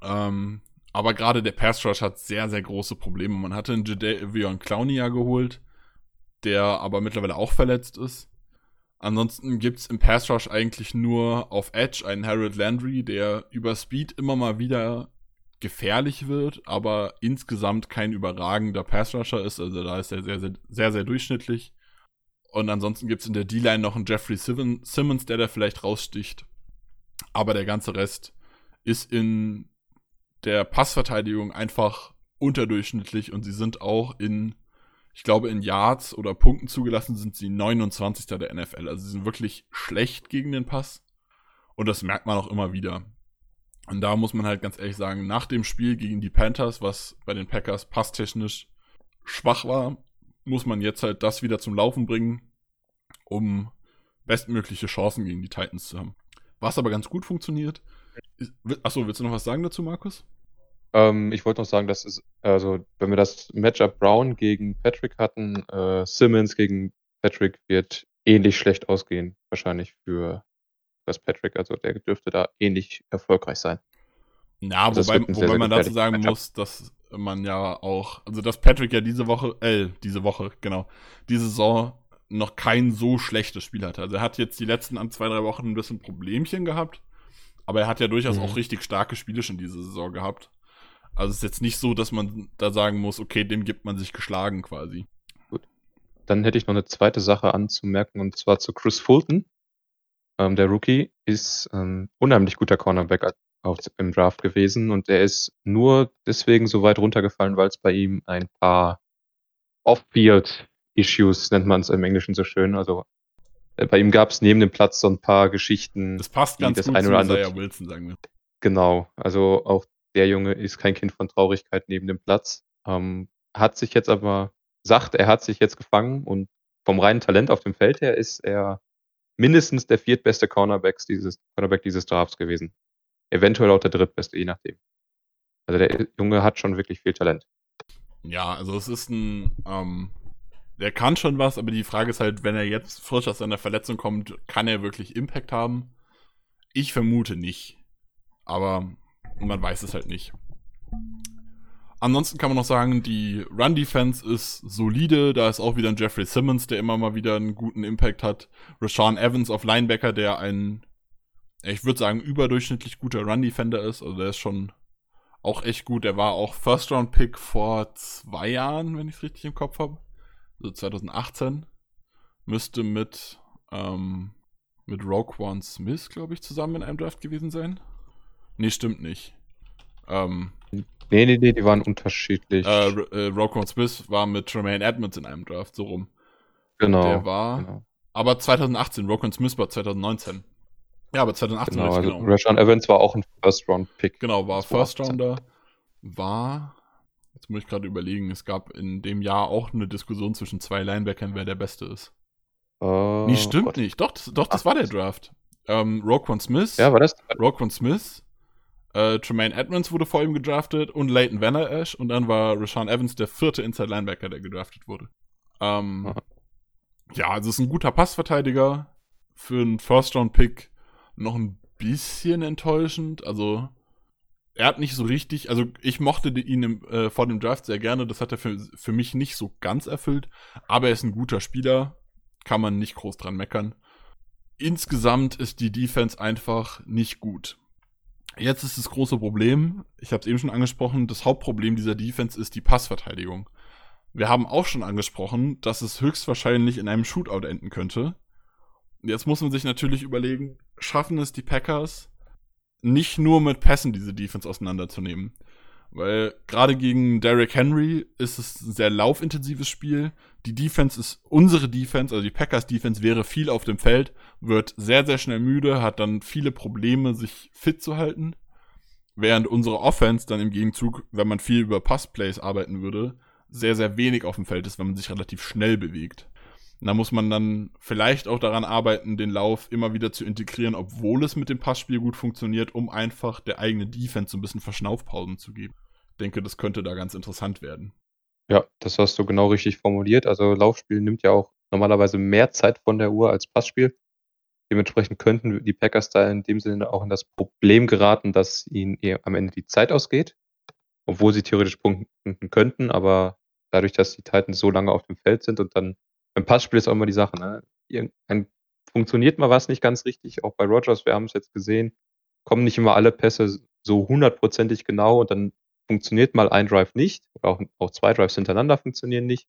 Ähm, aber gerade der Pass Rush hat sehr, sehr große Probleme. Man hatte einen Jadavion Clowney ja geholt, der aber mittlerweile auch verletzt ist. Ansonsten gibt es im Pass Rush eigentlich nur auf Edge einen Harold Landry, der über Speed immer mal wieder gefährlich wird, aber insgesamt kein überragender Pass Rusher ist. Also da ist er sehr, sehr, sehr, sehr durchschnittlich. Und ansonsten gibt es in der D-Line noch einen Jeffrey Simmons, der da vielleicht raussticht. Aber der ganze Rest ist in der Passverteidigung einfach unterdurchschnittlich und sie sind auch in ich glaube, in Yards oder Punkten zugelassen sind sie 29. der NFL. Also sie sind wirklich schlecht gegen den Pass. Und das merkt man auch immer wieder. Und da muss man halt ganz ehrlich sagen, nach dem Spiel gegen die Panthers, was bei den Packers passtechnisch schwach war, muss man jetzt halt das wieder zum Laufen bringen, um bestmögliche Chancen gegen die Titans zu haben. Was aber ganz gut funktioniert. Achso, willst du noch was sagen dazu, Markus? Ähm, ich wollte noch sagen, dass es, also wenn wir das Matchup Brown gegen Patrick hatten, äh, Simmons gegen Patrick wird ähnlich schlecht ausgehen, wahrscheinlich für das Patrick. Also der dürfte da ähnlich erfolgreich sein. Ja, also wobei, wobei sehr, sehr man dazu sagen Matchup. muss, dass man ja auch, also dass Patrick ja diese Woche, äh, diese Woche, genau, diese Saison noch kein so schlechtes Spiel hatte. Also er hat jetzt die letzten an zwei, drei Wochen ein bisschen Problemchen gehabt, aber er hat ja durchaus mhm. auch richtig starke Spiele schon diese Saison gehabt. Also es ist jetzt nicht so, dass man da sagen muss, okay, dem gibt man sich geschlagen quasi. Gut. Dann hätte ich noch eine zweite Sache anzumerken und zwar zu Chris Fulton. Ähm, der Rookie ist ein unheimlich guter Cornerback auch im Draft gewesen und er ist nur deswegen so weit runtergefallen, weil es bei ihm ein paar Off-Field-Issues, nennt man es im Englischen so schön, also äh, bei ihm gab es neben dem Platz so ein paar Geschichten. Das passt ganz das gut ein oder andere. Isaiah Wilson, sagen wir. Genau, also auch der Junge ist kein Kind von Traurigkeit neben dem Platz. Ähm, hat sich jetzt aber, sagt, er hat sich jetzt gefangen und vom reinen Talent auf dem Feld her ist er mindestens der viertbeste Cornerback dieses, Cornerback dieses Drafts gewesen. Eventuell auch der drittbeste, je nachdem. Also der Junge hat schon wirklich viel Talent. Ja, also es ist ein, ähm, der kann schon was, aber die Frage ist halt, wenn er jetzt frisch aus seiner Verletzung kommt, kann er wirklich Impact haben? Ich vermute nicht. Aber man weiß es halt nicht. Ansonsten kann man noch sagen, die Run-Defense ist solide. Da ist auch wieder ein Jeffrey Simmons, der immer mal wieder einen guten Impact hat. Rashawn Evans auf Linebacker, der ein, ich würde sagen, überdurchschnittlich guter Run-Defender ist. Also der ist schon auch echt gut. Der war auch First-Round-Pick vor zwei Jahren, wenn ich es richtig im Kopf habe. Also 2018. Müsste mit, ähm, mit Roquan Smith, glaube ich, zusammen in einem Draft gewesen sein. Nee, stimmt nicht. Ähm, nee, nee, nee, die waren unterschiedlich. Äh, äh, Rocco Smith war mit Tremaine Edmonds in einem Draft, so rum. Genau. Der war. Genau. Aber 2018, Rocco Smith war 2019. Ja, aber 2018 genau. Also genau. Rashawn Evans war auch ein First-Round-Pick. Genau, war First-Rounder. War. Jetzt muss ich gerade überlegen, es gab in dem Jahr auch eine Diskussion zwischen zwei Linebackern, wer der Beste ist. Uh, nee, stimmt Gott. nicht. Doch, das, doch, das Ach, war der Draft. Ähm, Roquan Smith. Ja, war das? Roquan Smith, äh, Tremaine Edmonds wurde vor ihm gedraftet und Leighton Vanner Ash und dann war Rashawn Evans der vierte Inside Linebacker, der gedraftet wurde. Ähm, ja, also ist ein guter Passverteidiger für einen First-Round-Pick noch ein bisschen enttäuschend. Also er hat nicht so richtig, also ich mochte ihn im, äh, vor dem Draft sehr gerne, das hat er für, für mich nicht so ganz erfüllt, aber er ist ein guter Spieler, kann man nicht groß dran meckern. Insgesamt ist die Defense einfach nicht gut. Jetzt ist das große Problem, ich habe es eben schon angesprochen, das Hauptproblem dieser Defense ist die Passverteidigung. Wir haben auch schon angesprochen, dass es höchstwahrscheinlich in einem Shootout enden könnte. Jetzt muss man sich natürlich überlegen, schaffen es die Packers nicht nur mit Pässen diese Defense auseinanderzunehmen? Weil gerade gegen Derrick Henry ist es ein sehr laufintensives Spiel. Die Defense ist unsere Defense, also die Packers Defense wäre viel auf dem Feld, wird sehr, sehr schnell müde, hat dann viele Probleme, sich fit zu halten. Während unsere Offense dann im Gegenzug, wenn man viel über Passplays arbeiten würde, sehr, sehr wenig auf dem Feld ist, wenn man sich relativ schnell bewegt. Da muss man dann vielleicht auch daran arbeiten, den Lauf immer wieder zu integrieren, obwohl es mit dem Passspiel gut funktioniert, um einfach der eigenen Defense so ein bisschen Verschnaufpausen zu geben. Ich denke, das könnte da ganz interessant werden. Ja, das hast du genau richtig formuliert. Also Laufspiel nimmt ja auch normalerweise mehr Zeit von der Uhr als Passspiel. Dementsprechend könnten die Packers da in dem Sinne auch in das Problem geraten, dass ihnen am Ende die Zeit ausgeht, obwohl sie theoretisch punkten könnten, aber dadurch, dass die Titans so lange auf dem Feld sind und dann beim Passspiel ist auch immer die Sache, ne? Irgendein, funktioniert mal was nicht ganz richtig, auch bei Rogers, wir haben es jetzt gesehen, kommen nicht immer alle Pässe so hundertprozentig genau und dann funktioniert mal ein Drive nicht, oder auch, auch zwei Drives hintereinander funktionieren nicht.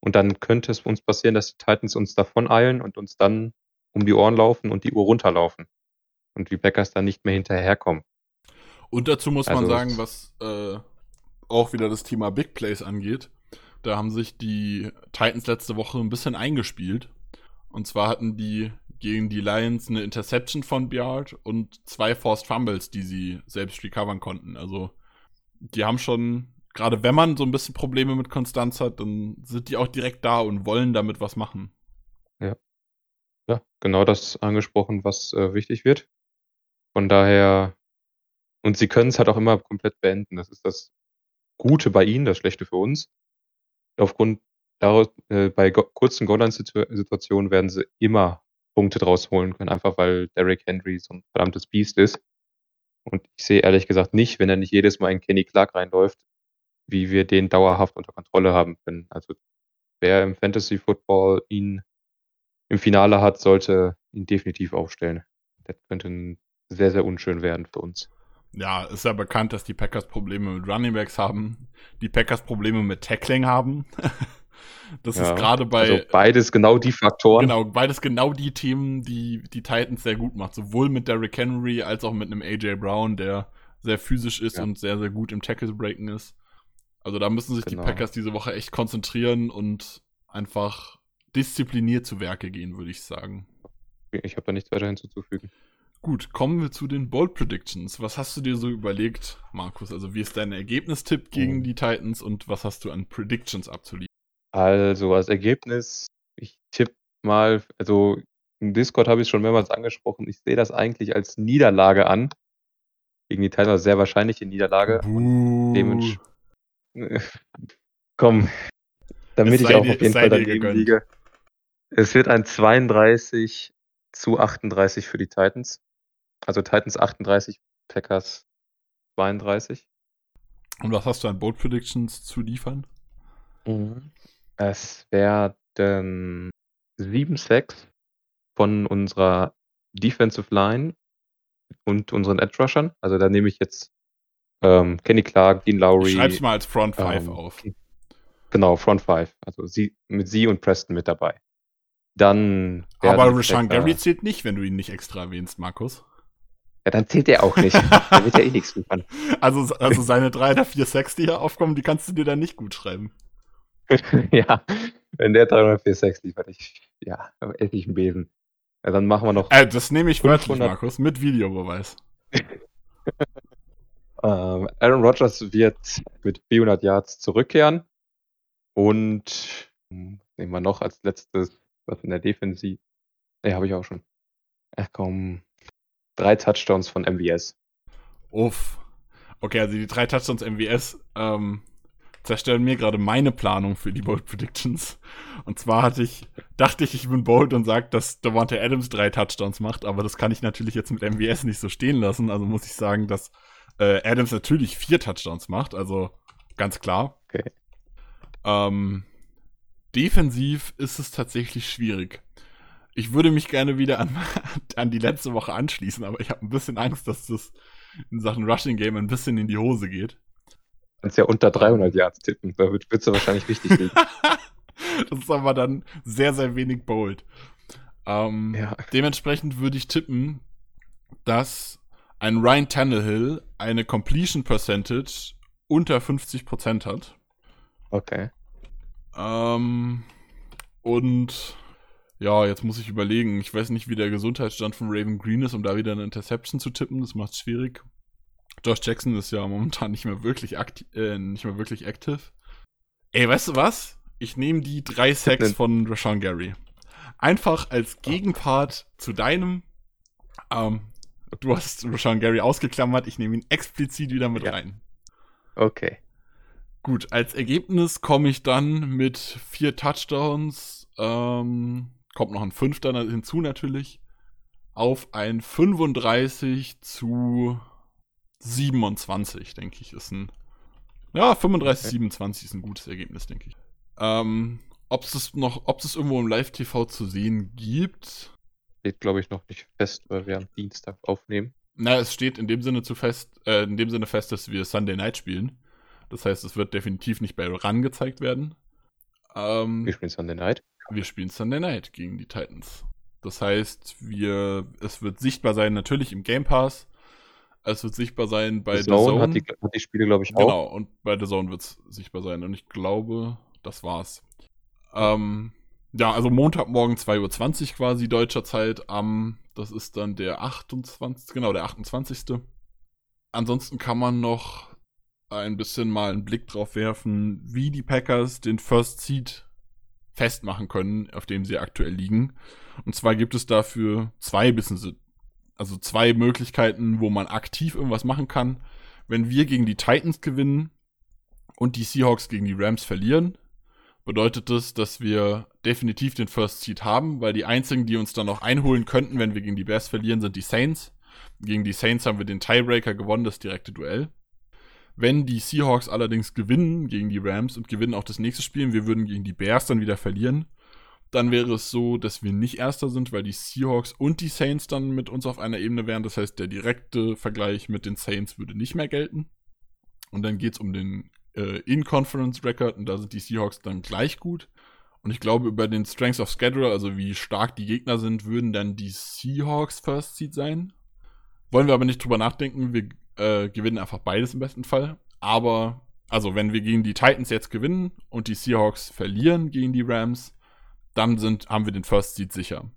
Und dann könnte es uns passieren, dass die Titans uns davon eilen und uns dann um die Ohren laufen und die Uhr runterlaufen. Und die Packers dann nicht mehr hinterherkommen. Und dazu muss also, man sagen, was äh, auch wieder das Thema Big Plays angeht. Da haben sich die Titans letzte Woche ein bisschen eingespielt. Und zwar hatten die gegen die Lions eine Interception von Beard und zwei Forced Fumbles, die sie selbst recovern konnten. Also die haben schon, gerade wenn man so ein bisschen Probleme mit Konstanz hat, dann sind die auch direkt da und wollen damit was machen. Ja. Ja, genau das angesprochen, was äh, wichtig wird. Von daher, und sie können es halt auch immer komplett beenden. Das ist das Gute bei ihnen, das Schlechte für uns. Aufgrund daraus, äh, bei go kurzen Goal-Line-Situationen werden sie immer Punkte draus holen können, einfach weil Derrick Henry so ein verdammtes Biest ist. Und ich sehe ehrlich gesagt nicht, wenn er nicht jedes Mal in Kenny Clark reinläuft, wie wir den dauerhaft unter Kontrolle haben können. Also wer im Fantasy Football ihn im Finale hat, sollte ihn definitiv aufstellen. Das könnte sehr, sehr unschön werden für uns. Ja, ist ja bekannt, dass die Packers Probleme mit Running Backs haben, die Packers Probleme mit Tackling haben. Das ja, ist gerade bei. Also beides genau die Faktoren. Genau, beides genau die Themen, die die Titans sehr gut macht. Sowohl mit Derrick Henry als auch mit einem AJ Brown, der sehr physisch ist ja. und sehr, sehr gut im Tackle breaken ist. Also da müssen sich genau. die Packers diese Woche echt konzentrieren und einfach diszipliniert zu Werke gehen, würde ich sagen. Ich habe da nichts weiter hinzuzufügen. Gut, kommen wir zu den Bold Predictions. Was hast du dir so überlegt, Markus? Also, wie ist dein Ergebnistipp gegen oh. die Titans und was hast du an Predictions abzuliefern? Also, als Ergebnis, ich tippe mal, also im Discord habe ich es schon mehrmals angesprochen, ich sehe das eigentlich als Niederlage an. Gegen die Titans sehr wahrscheinliche Niederlage. Und Komm, damit ich auch dir, auf jeden Fall daneben liege. Es wird ein 32 zu 38 für die Titans. Also Titans 38, Packers 32. Und was hast du an Bold Predictions zu liefern? Mhm. Es werden 7 Sacks von unserer Defensive Line und unseren Edge Rushern. Also da nehme ich jetzt ähm, Kenny Clark, Dean Lowry. Schreib's mal als Front 5 ähm, auf. Genau, Front 5. Also sie, mit sie und Preston mit dabei. Dann. Aber Rashan Gary zählt nicht, wenn du ihn nicht extra erwähnst, Markus. Ja, dann zählt er auch nicht. der wird ja eh nichts liefern. Also, also seine drei oder vier Sacks, die hier aufkommen, die kannst du dir dann nicht gut schreiben. ja, wenn der 346 liefert, ich, ja, esse ich einen Besen. Ja, dann machen wir noch. Äh, das nehme ich wörtlich, Markus, mit Videobeweis. ähm, Aaron Rodgers wird mit 400 Yards zurückkehren. Und hm, nehmen wir noch als letztes, was in der Defensive. Ne, habe ich auch schon. Ach komm. Drei Touchdowns von MVS. Uff. Okay, also die drei Touchdowns MVS, ähm, zerstören mir gerade meine Planung für die Bold Predictions. Und zwar hatte ich, dachte ich, ich bin bold und sage, dass Devontae Adams drei Touchdowns macht, aber das kann ich natürlich jetzt mit MWS nicht so stehen lassen. Also muss ich sagen, dass äh, Adams natürlich vier Touchdowns macht, also ganz klar. Okay. Ähm, defensiv ist es tatsächlich schwierig. Ich würde mich gerne wieder an, an die letzte Woche anschließen, aber ich habe ein bisschen Angst, dass das in Sachen Rushing Game ein bisschen in die Hose geht kannst ja unter 300 Yards tippen. Da wird, wird du wahrscheinlich richtig liegen. das ist aber dann sehr, sehr wenig bold. Ähm, ja. Dementsprechend würde ich tippen, dass ein Ryan Tannehill eine Completion Percentage unter 50% hat. Okay. Ähm, und ja, jetzt muss ich überlegen. Ich weiß nicht, wie der Gesundheitsstand von Raven Green ist, um da wieder eine Interception zu tippen. Das macht es schwierig. Josh Jackson ist ja momentan nicht mehr wirklich aktiv, äh, nicht mehr wirklich active. Ey, weißt du was? Ich nehme die drei Sacks von Rashawn Gary. Einfach als Gegenpart zu deinem. Ähm, du hast Rashawn Gary ausgeklammert, ich nehme ihn explizit wieder mit Ja. rein. Okay. Gut, als Ergebnis komme ich dann mit vier Touchdowns, ähm, kommt noch ein fünfter hinzu natürlich, auf ein 35 zu 27, denke ich, ist ein, ja, 35, Okay. 27 ist ein gutes Ergebnis, denke ich. Ähm, ob es noch, ob es irgendwo im Live-TV zu sehen gibt, Steht, glaube ich, noch nicht fest, weil wir am Dienstag aufnehmen. na, es steht in dem Sinne zu fest, äh, in dem Sinne fest, dass wir Sunday Night spielen. Das heißt, es wird definitiv nicht bei RAN gezeigt werden. Ähm, Wir spielen Sunday Night. Wir spielen Sunday Night gegen die Titans. Das heißt, wir, es wird sichtbar sein, natürlich im Game Pass. Es wird sichtbar sein bei The The Zone, Zone. Hat, die, hat die Spiele, glaube ich, auch. Genau, und bei The Zone wird es sichtbar sein. Und ich glaube, das war's. Ähm, ja, also Montagmorgen 2.20 Uhr quasi deutscher Zeit am, das ist dann der 28. Genau, der 28. Ansonsten kann man noch ein bisschen mal einen Blick drauf werfen, wie die Packers den First Seed festmachen können, auf dem sie aktuell liegen. Und zwar gibt es dafür zwei bisschen, also zwei Möglichkeiten, wo man aktiv irgendwas machen kann. Wenn wir gegen die Titans gewinnen und die Seahawks gegen die Rams verlieren, bedeutet das, dass wir definitiv den First Seed haben, weil die einzigen, die uns dann noch einholen könnten, wenn wir gegen die Bears verlieren, sind die Saints. Gegen die Saints haben wir den Tiebreaker gewonnen, das direkte Duell. Wenn die Seahawks allerdings gewinnen gegen die Rams und gewinnen auch das nächste Spiel, und wir würden gegen die Bears dann wieder verlieren, dann wäre es so, dass wir nicht Erster sind, weil die Seahawks und die Saints dann mit uns auf einer Ebene wären. Das heißt, der direkte Vergleich mit den Saints würde nicht mehr gelten. Und dann geht es um den äh, In-Conference-Record und da sind die Seahawks dann gleich gut. Und ich glaube, über den Strengths of Schedule, also wie stark die Gegner sind, würden dann die Seahawks First Seed sein. Wollen wir aber nicht drüber nachdenken. Wir äh, gewinnen einfach beides im besten Fall. Aber, also wenn wir gegen die Titans jetzt gewinnen und die Seahawks verlieren gegen die Rams, dann sind, haben wir den First Seed sicher.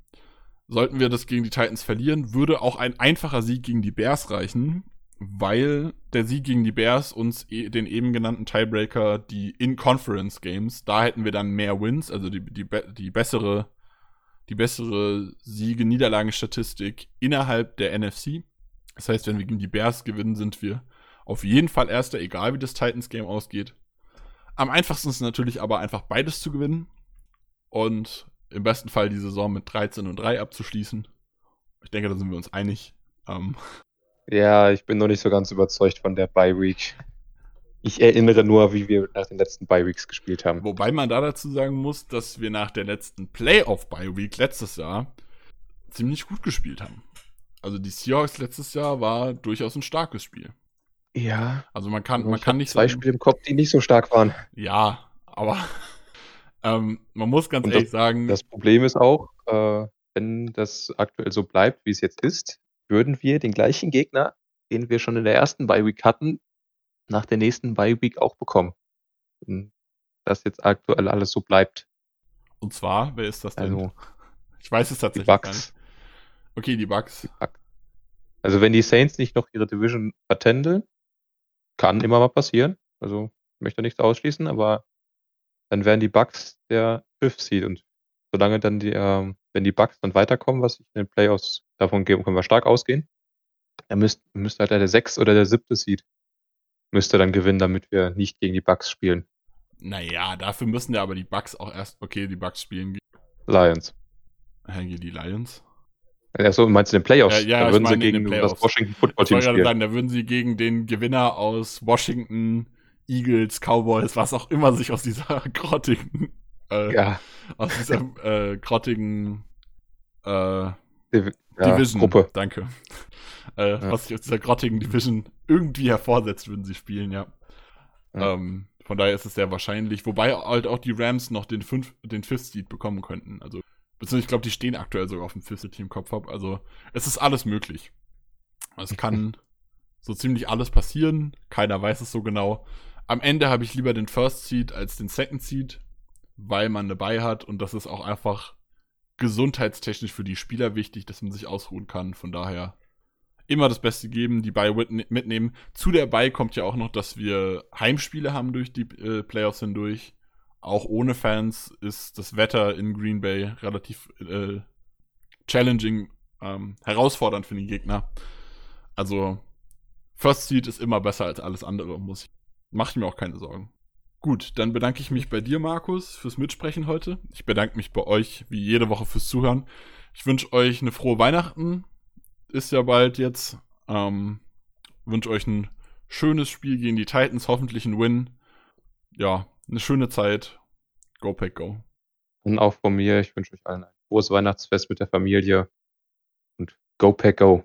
Sollten wir das gegen die Titans verlieren, würde auch ein einfacher Sieg gegen die Bears reichen, weil der Sieg gegen die Bears uns e den eben genannten Tiebreaker, die In-Conference-Games, da hätten wir dann mehr Wins, also die, die, be die bessere, die bessere Siege-Niederlagen-Statistik innerhalb der NFC. Das heißt, wenn wir gegen die Bears gewinnen, sind wir auf jeden Fall Erster, egal wie das Titans-Game ausgeht. Am einfachsten ist natürlich aber einfach beides zu gewinnen und im besten Fall die Saison mit 13 und 3 abzuschließen. Ich denke, da sind wir uns einig. Ähm, Ja, ich bin noch nicht so ganz überzeugt von der Bye Week. Ich erinnere nur, wie wir nach den letzten Bye Weeks gespielt haben. wobei man da dazu sagen muss, dass wir nach der letzten Playoff-Bye-Week letztes Jahr ziemlich gut gespielt haben. Also die Seahawks letztes Jahr war durchaus ein starkes Spiel. Ja, Also man kann, aber man kann nicht zwei sagen, Spiele im Kopf, die nicht so stark waren. ja, aber ähm, man muss ganz Und ehrlich sagen, Das Problem ist auch, äh, wenn das aktuell so bleibt, wie es jetzt ist, würden wir den gleichen Gegner, den wir schon in der ersten Bye Week hatten, nach der nächsten Bye Week auch bekommen. Wenn das jetzt aktuell alles so bleibt. und zwar, wer ist das denn? Also ich weiß es die tatsächlich gar nicht. Bucks. Okay, die Bucks. Also wenn die Saints nicht noch ihre Division vertändeln, kann immer mal passieren. Also ich möchte nichts ausschließen, aber dann wären die Bucks der Fifth Seed und solange dann die, ähm, wenn die Bucks dann weiterkommen, was ich in den Playoffs davon geben, können wir stark ausgehen, dann müsste müsste halt der sechs oder der siebte Seed müsste dann gewinnen, damit wir nicht gegen die Bucks spielen. Naja, dafür müssen ja aber die Bucks auch erst, okay, die Bucks spielen Lions. gegen die Lions. Achso, meinst du den Playoffs? Ja, ja, da würden sie gegen das Washington Football Team spielen. sagen, da würden sie gegen den Gewinner aus Washington, Eagles, Cowboys, was auch immer sich aus dieser grottigen, äh, Ja, aus dieser äh, grottigen äh, Div ja, Division, Gruppe. danke, äh, Ja. was sich aus dieser grottigen Division irgendwie hervorsetzt, würden sie spielen, ja. Ja. Ähm, von daher ist es sehr wahrscheinlich, wobei halt auch die Rams noch den, fünf, den Fifth Seed bekommen könnten. Also, beziehungsweise ich glaube, die stehen aktuell sogar auf dem Fifth Seed im Kopf hab. Also, es ist alles möglich. Es kann so ziemlich alles passieren. Keiner weiß es so genau. Am Ende habe ich lieber den First Seed als den Second Seed, weil man dabei hat und das ist auch einfach gesundheitstechnisch für die Spieler wichtig, dass man sich ausruhen kann. Von daher immer das Beste geben, die wit- mitnehmen. Zu der Bye kommt ja auch noch, dass wir Heimspiele haben durch die äh, Playoffs hindurch. Auch ohne Fans ist das Wetter in Green Bay relativ äh, challenging, ähm, herausfordernd für den Gegner. Also First Seed ist immer besser als alles andere, muss ich. Mach ich mir auch keine Sorgen. Gut, dann bedanke ich mich bei dir, Markus, fürs Mitsprechen heute. Ich bedanke mich bei euch, wie jede Woche, fürs Zuhören. Ich wünsche euch eine frohe Weihnachten. Ist ja bald jetzt. Ähm, wünsche euch ein schönes Spiel gegen die Titans, hoffentlich ein Win. Ja, eine schöne Zeit. Go Pack Go. Und auch von mir, ich wünsche euch allen ein frohes Weihnachtsfest mit der Familie und Go Pack Go.